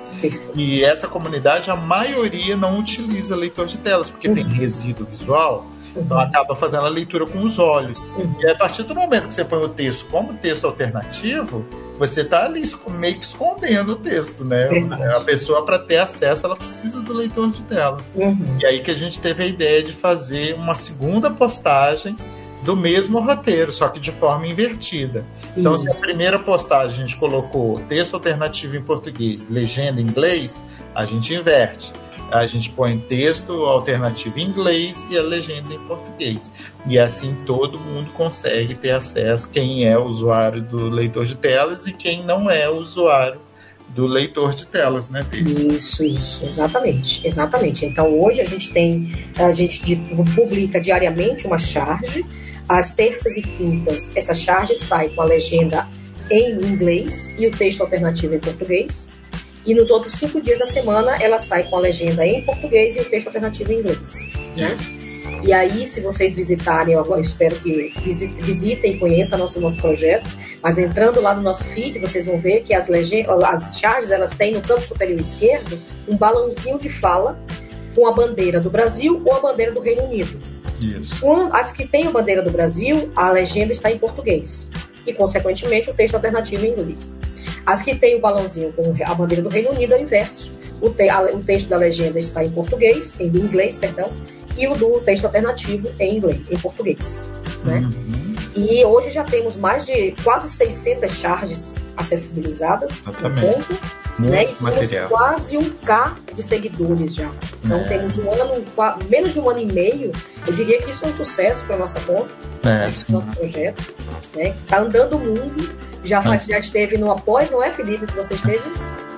E essa comunidade, a maioria não utiliza leitor de telas, porque uhum. tem resíduo visual. Então acaba fazendo a leitura com os olhos. Uhum. E a partir do momento que você põe o texto como texto alternativo, você está ali meio que escondendo o texto, né? Verdade. A pessoa, para ter acesso, ela precisa do leitor de telas. Uhum. E aí que a gente teve a ideia de fazer uma segunda postagem do mesmo roteiro, só que de forma invertida. Então, Isso. se a primeira postagem a gente colocou texto alternativo em português, legenda em inglês, a gente inverte. A gente põe texto alternativo em inglês e a legenda em português. E assim todo mundo consegue ter acesso, quem é usuário do leitor de telas e quem não é usuário do leitor de telas, né, Pedro? Isso, isso, exatamente, exatamente. Então hoje a gente tem, a gente publica diariamente uma charge às terças e quintas, essa charge sai com a legenda em inglês e o texto alternativo em português. E nos outros cinco dias da semana, ela sai com a legenda em português e o texto alternativo em inglês. Né? E aí, se vocês visitarem, eu espero que visitem e conheçam nosso, nosso projeto. Mas entrando lá no nosso feed, vocês vão ver que as, legendas, as charges elas têm no canto superior esquerdo um balãozinho de fala com a bandeira do Brasil ou a bandeira do Reino Unido. Isso. As que têm a bandeira do Brasil, a legenda está em português. E, consequentemente, o texto alternativo em inglês. As que têm o balãozinho com a bandeira do Reino Unido é o inverso. O, te, a, o texto da legenda está em português, em inglês, perdão, e o do texto alternativo em inglês, em português. Né? Uhum. E hoje já temos mais de quase 600 charges acessibilizadas no ponto né? E material. temos quase um K de seguidores já. Então é. temos um ano, menos de um ano e meio. Eu diria que isso é um sucesso para nossa conta, é, esse nosso projeto. Né? Tá andando o mundo. Já, faz, já esteve no Após, não é, Felipe, que você esteve?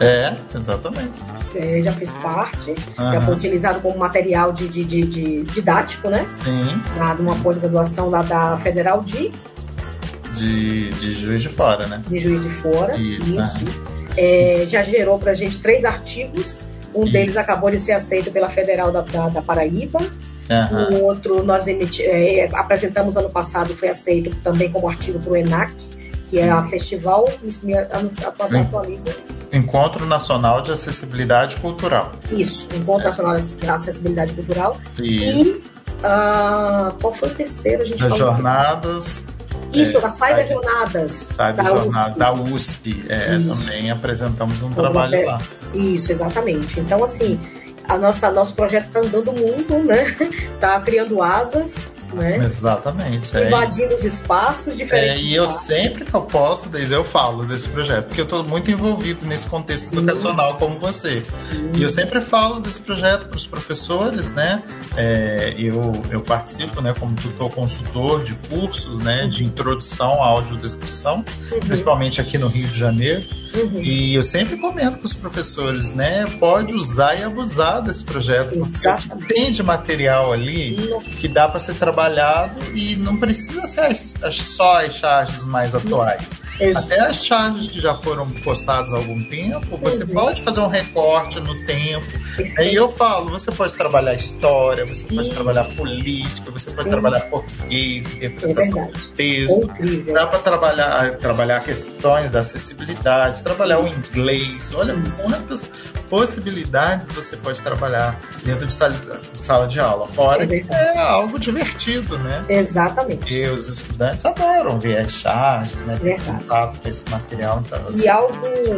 É, exatamente. É, já fez parte, uhum. já foi utilizado como material de, de, de, de didático, né? Sim. Na, numa pós-graduação lá da Federal de de, de Juiz de Fora, né? De Juiz de Fora. Isso. isso é, já gerou para a gente três artigos. Um Isso. deles acabou de ser aceito pela Federal da, da, da Paraíba. Uhum. O outro nós emiti, é, apresentamos ano passado, foi aceito também como artigo para o ENAC, que é a Festival, me atualiza. Encontro Nacional de Acessibilidade Cultural. Isso, Encontro é. Nacional de Acessibilidade Cultural. Isso. E uh, qual foi o terceiro? A gente das jornadas isso, é, da Saída Jornadas. Da Jornada, USP. da USP. É, também apresentamos um trabalho lá. Isso, exatamente. Então, assim, a nossa, nosso projeto está andando muito, né? Está criando asas né? Exatamente. É. Invadindo é. os espaços diferentes. É, e eu sempre que eu posso, desde eu falo desse projeto, porque eu estou muito envolvido nesse contexto Sim. educacional como você. Sim. E eu sempre falo desse projeto para os professores, né? É, eu, eu participo, né, como tutor consultor de cursos, né, de introdução à audiodescrição, uhum. principalmente aqui no Rio de Janeiro. Uhum. E eu sempre comento com os professores, né? Pode usar e abusar desse projeto, Exatamente. porque tem de material ali Nossa. que dá para ser trabalhado e não precisa ser as, as, só as charges mais atuais. Até as charges que já foram postadas há algum tempo, você uhum. pode fazer um recorte no tempo. Aí eu falo, você pode trabalhar história, você pode trabalhar política, você Sim. pode trabalhar português, interpretação é do texto. É Dá para trabalhar, trabalhar questões da acessibilidade, trabalhar o inglês. Olha quantas possibilidades você pode trabalhar dentro de sala, de, sala de aula. Fora é que é algo divertido, né? Exatamente. Porque os estudantes adoram ver as charges, né? Verdade contato com esse material. Então, assim. E algo,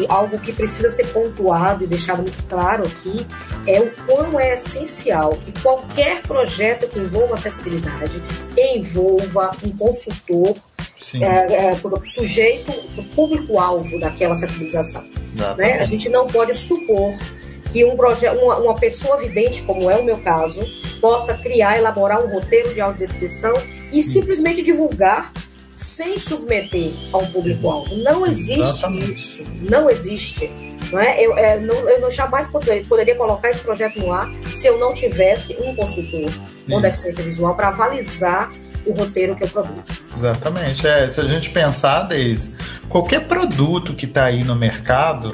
algo que precisa ser pontuado e deixado muito claro aqui é o quão é essencial que qualquer projeto que envolva acessibilidade envolva um consultor é, é, sujeito, público-alvo daquela acessibilização. Né? A gente não pode supor que um projeto, uma, uma, pessoa vidente, como é o meu caso, possa criar, elaborar um roteiro de audiodescrição e Sim. simplesmente divulgar sem submeter a um público-alvo. Não existe Exatamente. isso. Não existe. Não é? Eu, é, não, eu não jamais poderia, poderia, colocar esse projeto no ar se eu não tivesse um consultor com deficiência visual para avalizar o roteiro que eu produzo. Exatamente. É, se a gente pensar, Deise, qualquer produto que está aí no mercado,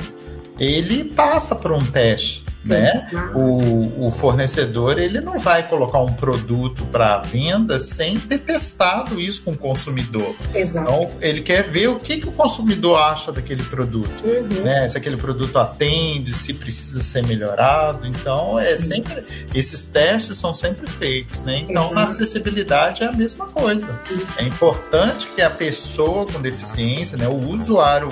ele passa por um teste. Né? O, o, fornecedor ele não vai colocar um produto para venda sem ter testado isso com o consumidor. Exato. Então ele quer ver o que, que o consumidor acha daquele produto, uhum. né? Se aquele produto atende, se precisa ser melhorado. Então é sempre esses testes são sempre feitos, né? Então uhum. na acessibilidade é a mesma coisa. Isso. É importante que a pessoa com deficiência, né, o usuário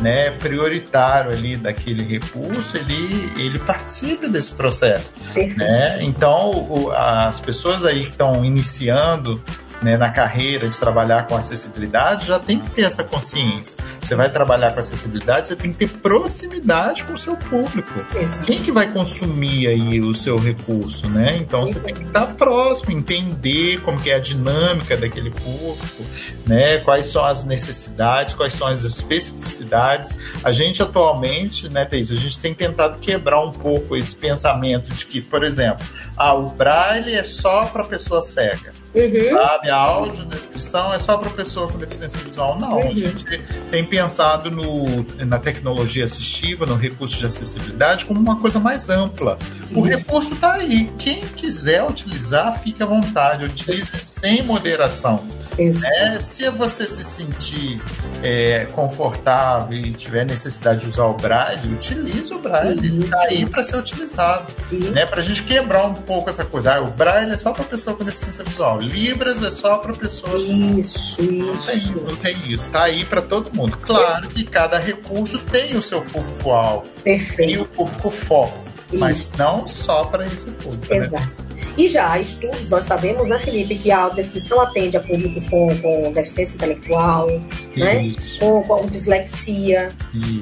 né, prioritário ali daquele recurso, ele, ele participe desse processo. Né? Então, o, as pessoas aí que estão iniciando né, na carreira de trabalhar com acessibilidade, já tem que ter essa consciência. Você vai trabalhar com acessibilidade, você tem que ter proximidade com o seu público. Exato. Quem que vai consumir aí o seu recurso, né? Então você tem que estar próximo, entender como que é a dinâmica daquele público, né? Quais são as necessidades, quais são as especificidades. A gente atualmente, né, Thaís, a gente tem tentado quebrar um pouco esse pensamento de que, por exemplo, ah, o braille é só para pessoa cega. Uhum. Sabe? A audiodescrição é só para pessoa com deficiência visual. Não, uhum. a gente tem pensado no, na tecnologia assistiva, no recurso de acessibilidade, como uma coisa mais ampla. O recurso está aí. Quem quiser utilizar, fique à vontade. Utilize sem moderação. É, se você se sentir é, confortável e tiver necessidade de usar o braille, utilize o braille. Está aí para ser utilizado. Né? Para a gente quebrar um pouco essa coisa. Ah, o braille é só para pessoa com deficiência visual. Libras é só para pessoas. Isso, não isso. Tem, não tem isso. Tá aí para todo mundo. Claro que cada recurso tem o seu público-alvo. Perfeito. E o público foco. Isso. Mas não só para esse público. Né? Exato. Né? E já há estudos, nós sabemos, né, Felipe, que a audiodescrição atende a públicos com, com deficiência intelectual, né, com, com dislexia,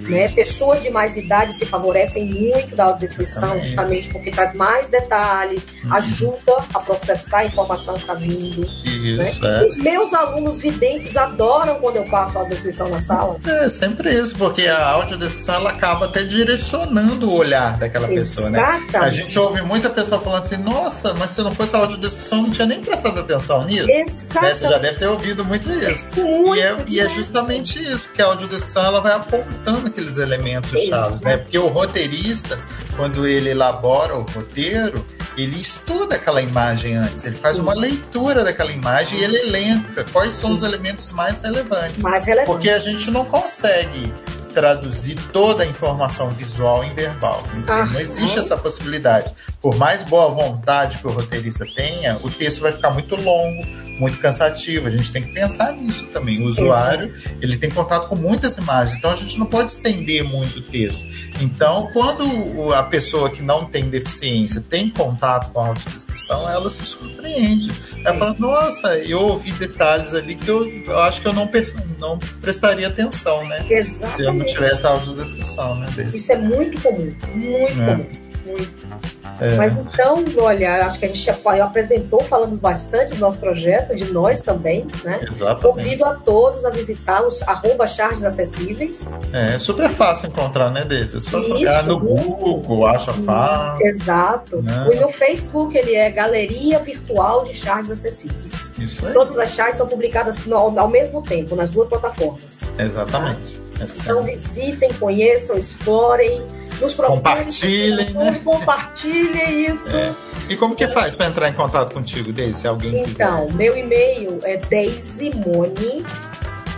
né, pessoas de mais idade se favorecem muito da audiodescrição, justamente porque traz mais detalhes, uhum. ajuda a processar a informação que está vindo. Isso, né? é. Os meus alunos videntes adoram quando eu passo a audiodescrição na sala. É, sempre isso, porque a audiodescrição ela acaba até direcionando o olhar daquela pessoa, né? Exatamente. né? A gente ouve muita pessoa falando assim, nossa, mas se não fosse a audiodescrição, não tinha nem prestado atenção nisso. Exato. Né? Você já deve ter ouvido muito isso. Muito e, é, e é justamente isso, porque a audiodescrição ela vai apontando aqueles elementos chaves, né? Porque o roteirista, quando ele elabora o roteiro, ele estuda aquela imagem antes, ele faz uma leitura daquela imagem e ele elenca quais são os elementos mais relevantes. Mais relevantes. Porque a gente não consegue traduzir toda a informação visual em verbal. Ah, não existe essa possibilidade. Por mais boa vontade que o roteirista tenha, o texto vai ficar muito longo, muito cansativo. A gente tem que pensar nisso também. O usuário, ele tem contato com muitas imagens, então a gente não pode estender muito o texto. Então, quando a pessoa que não tem deficiência tem contato com a audiodescrição, ela se surpreende. Ela fala, nossa, eu ouvi detalhes ali que eu, eu acho que eu não, não prestaria atenção, né? Exatamente. Se eu não tivesse a audiodescrição, né? Desse. Isso é muito comum, muito é. comum. Muito. É. Mas então, olha, acho que a gente já apresentou, falamos bastante do nosso projeto, de nós também, né? Exatamente. Convido a todos a visitar os arroba charges acessíveis. É, é super fácil encontrar, né, desses? É só jogar no Google, acha fácil. Exato. Né? E no Facebook ele é Galeria Virtual de Charges Acessíveis. Isso aí. Todas as charges são publicadas ao mesmo tempo, nas duas plataformas. Exatamente. Tá? Então visitem, conheçam, explorem nos compartilhem, né? Compartilhem isso. É. E como que faz para entrar em contato contigo, Deise, se alguém então, quiser? meu e-mail é deisimone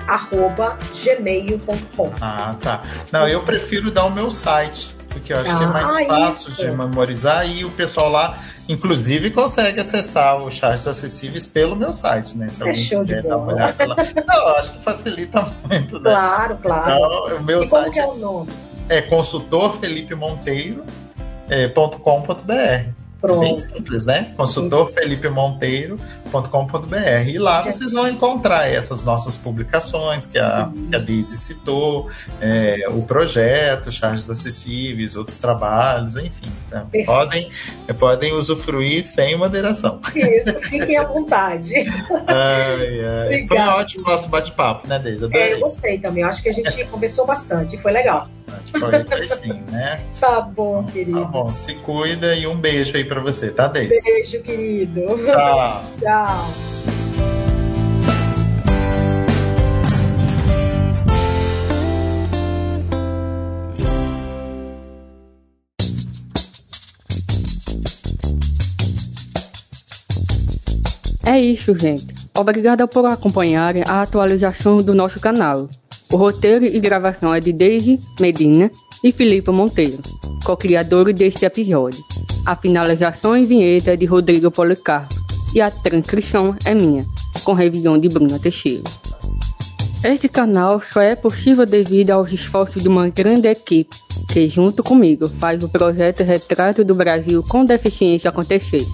arroba gmail.com Ah, tá. Não, eu prefiro dar o meu site, porque eu acho ah, que é mais ah, fácil isso. de memorizar e o pessoal lá, inclusive, consegue acessar os charts acessíveis pelo meu site, né? Se é alguém quiser dar uma olhada lá. Não, eu acho que facilita muito, né? Claro, claro. Então, o meu e site como que é o nome? é consultorfelipemonteiro.com.br. É, Pronto. Bem simples, né? consultorfelipemonteiro.com.br. E lá vocês vão encontrar essas nossas publicações que a, que a citou, é, o projeto, charges acessíveis, outros trabalhos, enfim. Tá? Podem, podem usufruir sem moderação. Isso, fiquem à vontade. ai, ai. Foi ótimo o nosso bate-papo, né, Daisy? É, eu gostei também. Eu acho que a gente conversou bastante. Foi legal. Foi sim, né? Tá bom, então, tá querido. Tá bom, se cuida e um beijo aí pra você, tá, Deise? Beijo, querido. Tchau. Tchau. É isso, gente. Obrigada por acompanharem a atualização do nosso canal. O roteiro e gravação é de Daisy Medina e Felipe Monteiro, co-criadores deste episódio. A finalização e vinheta é de Rodrigo Policarpo e a transcrição é minha, com revisão de Bruna Teixeira. Este canal só é possível devido aos esforços de uma grande equipe que, junto comigo, faz o projeto Retrato do Brasil com Deficiência acontecer.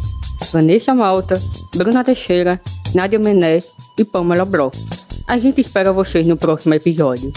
Vanessa Malta, Bruna Teixeira, Nádia Mené e Pamela Brock. A gente espera vocês no próximo episódio.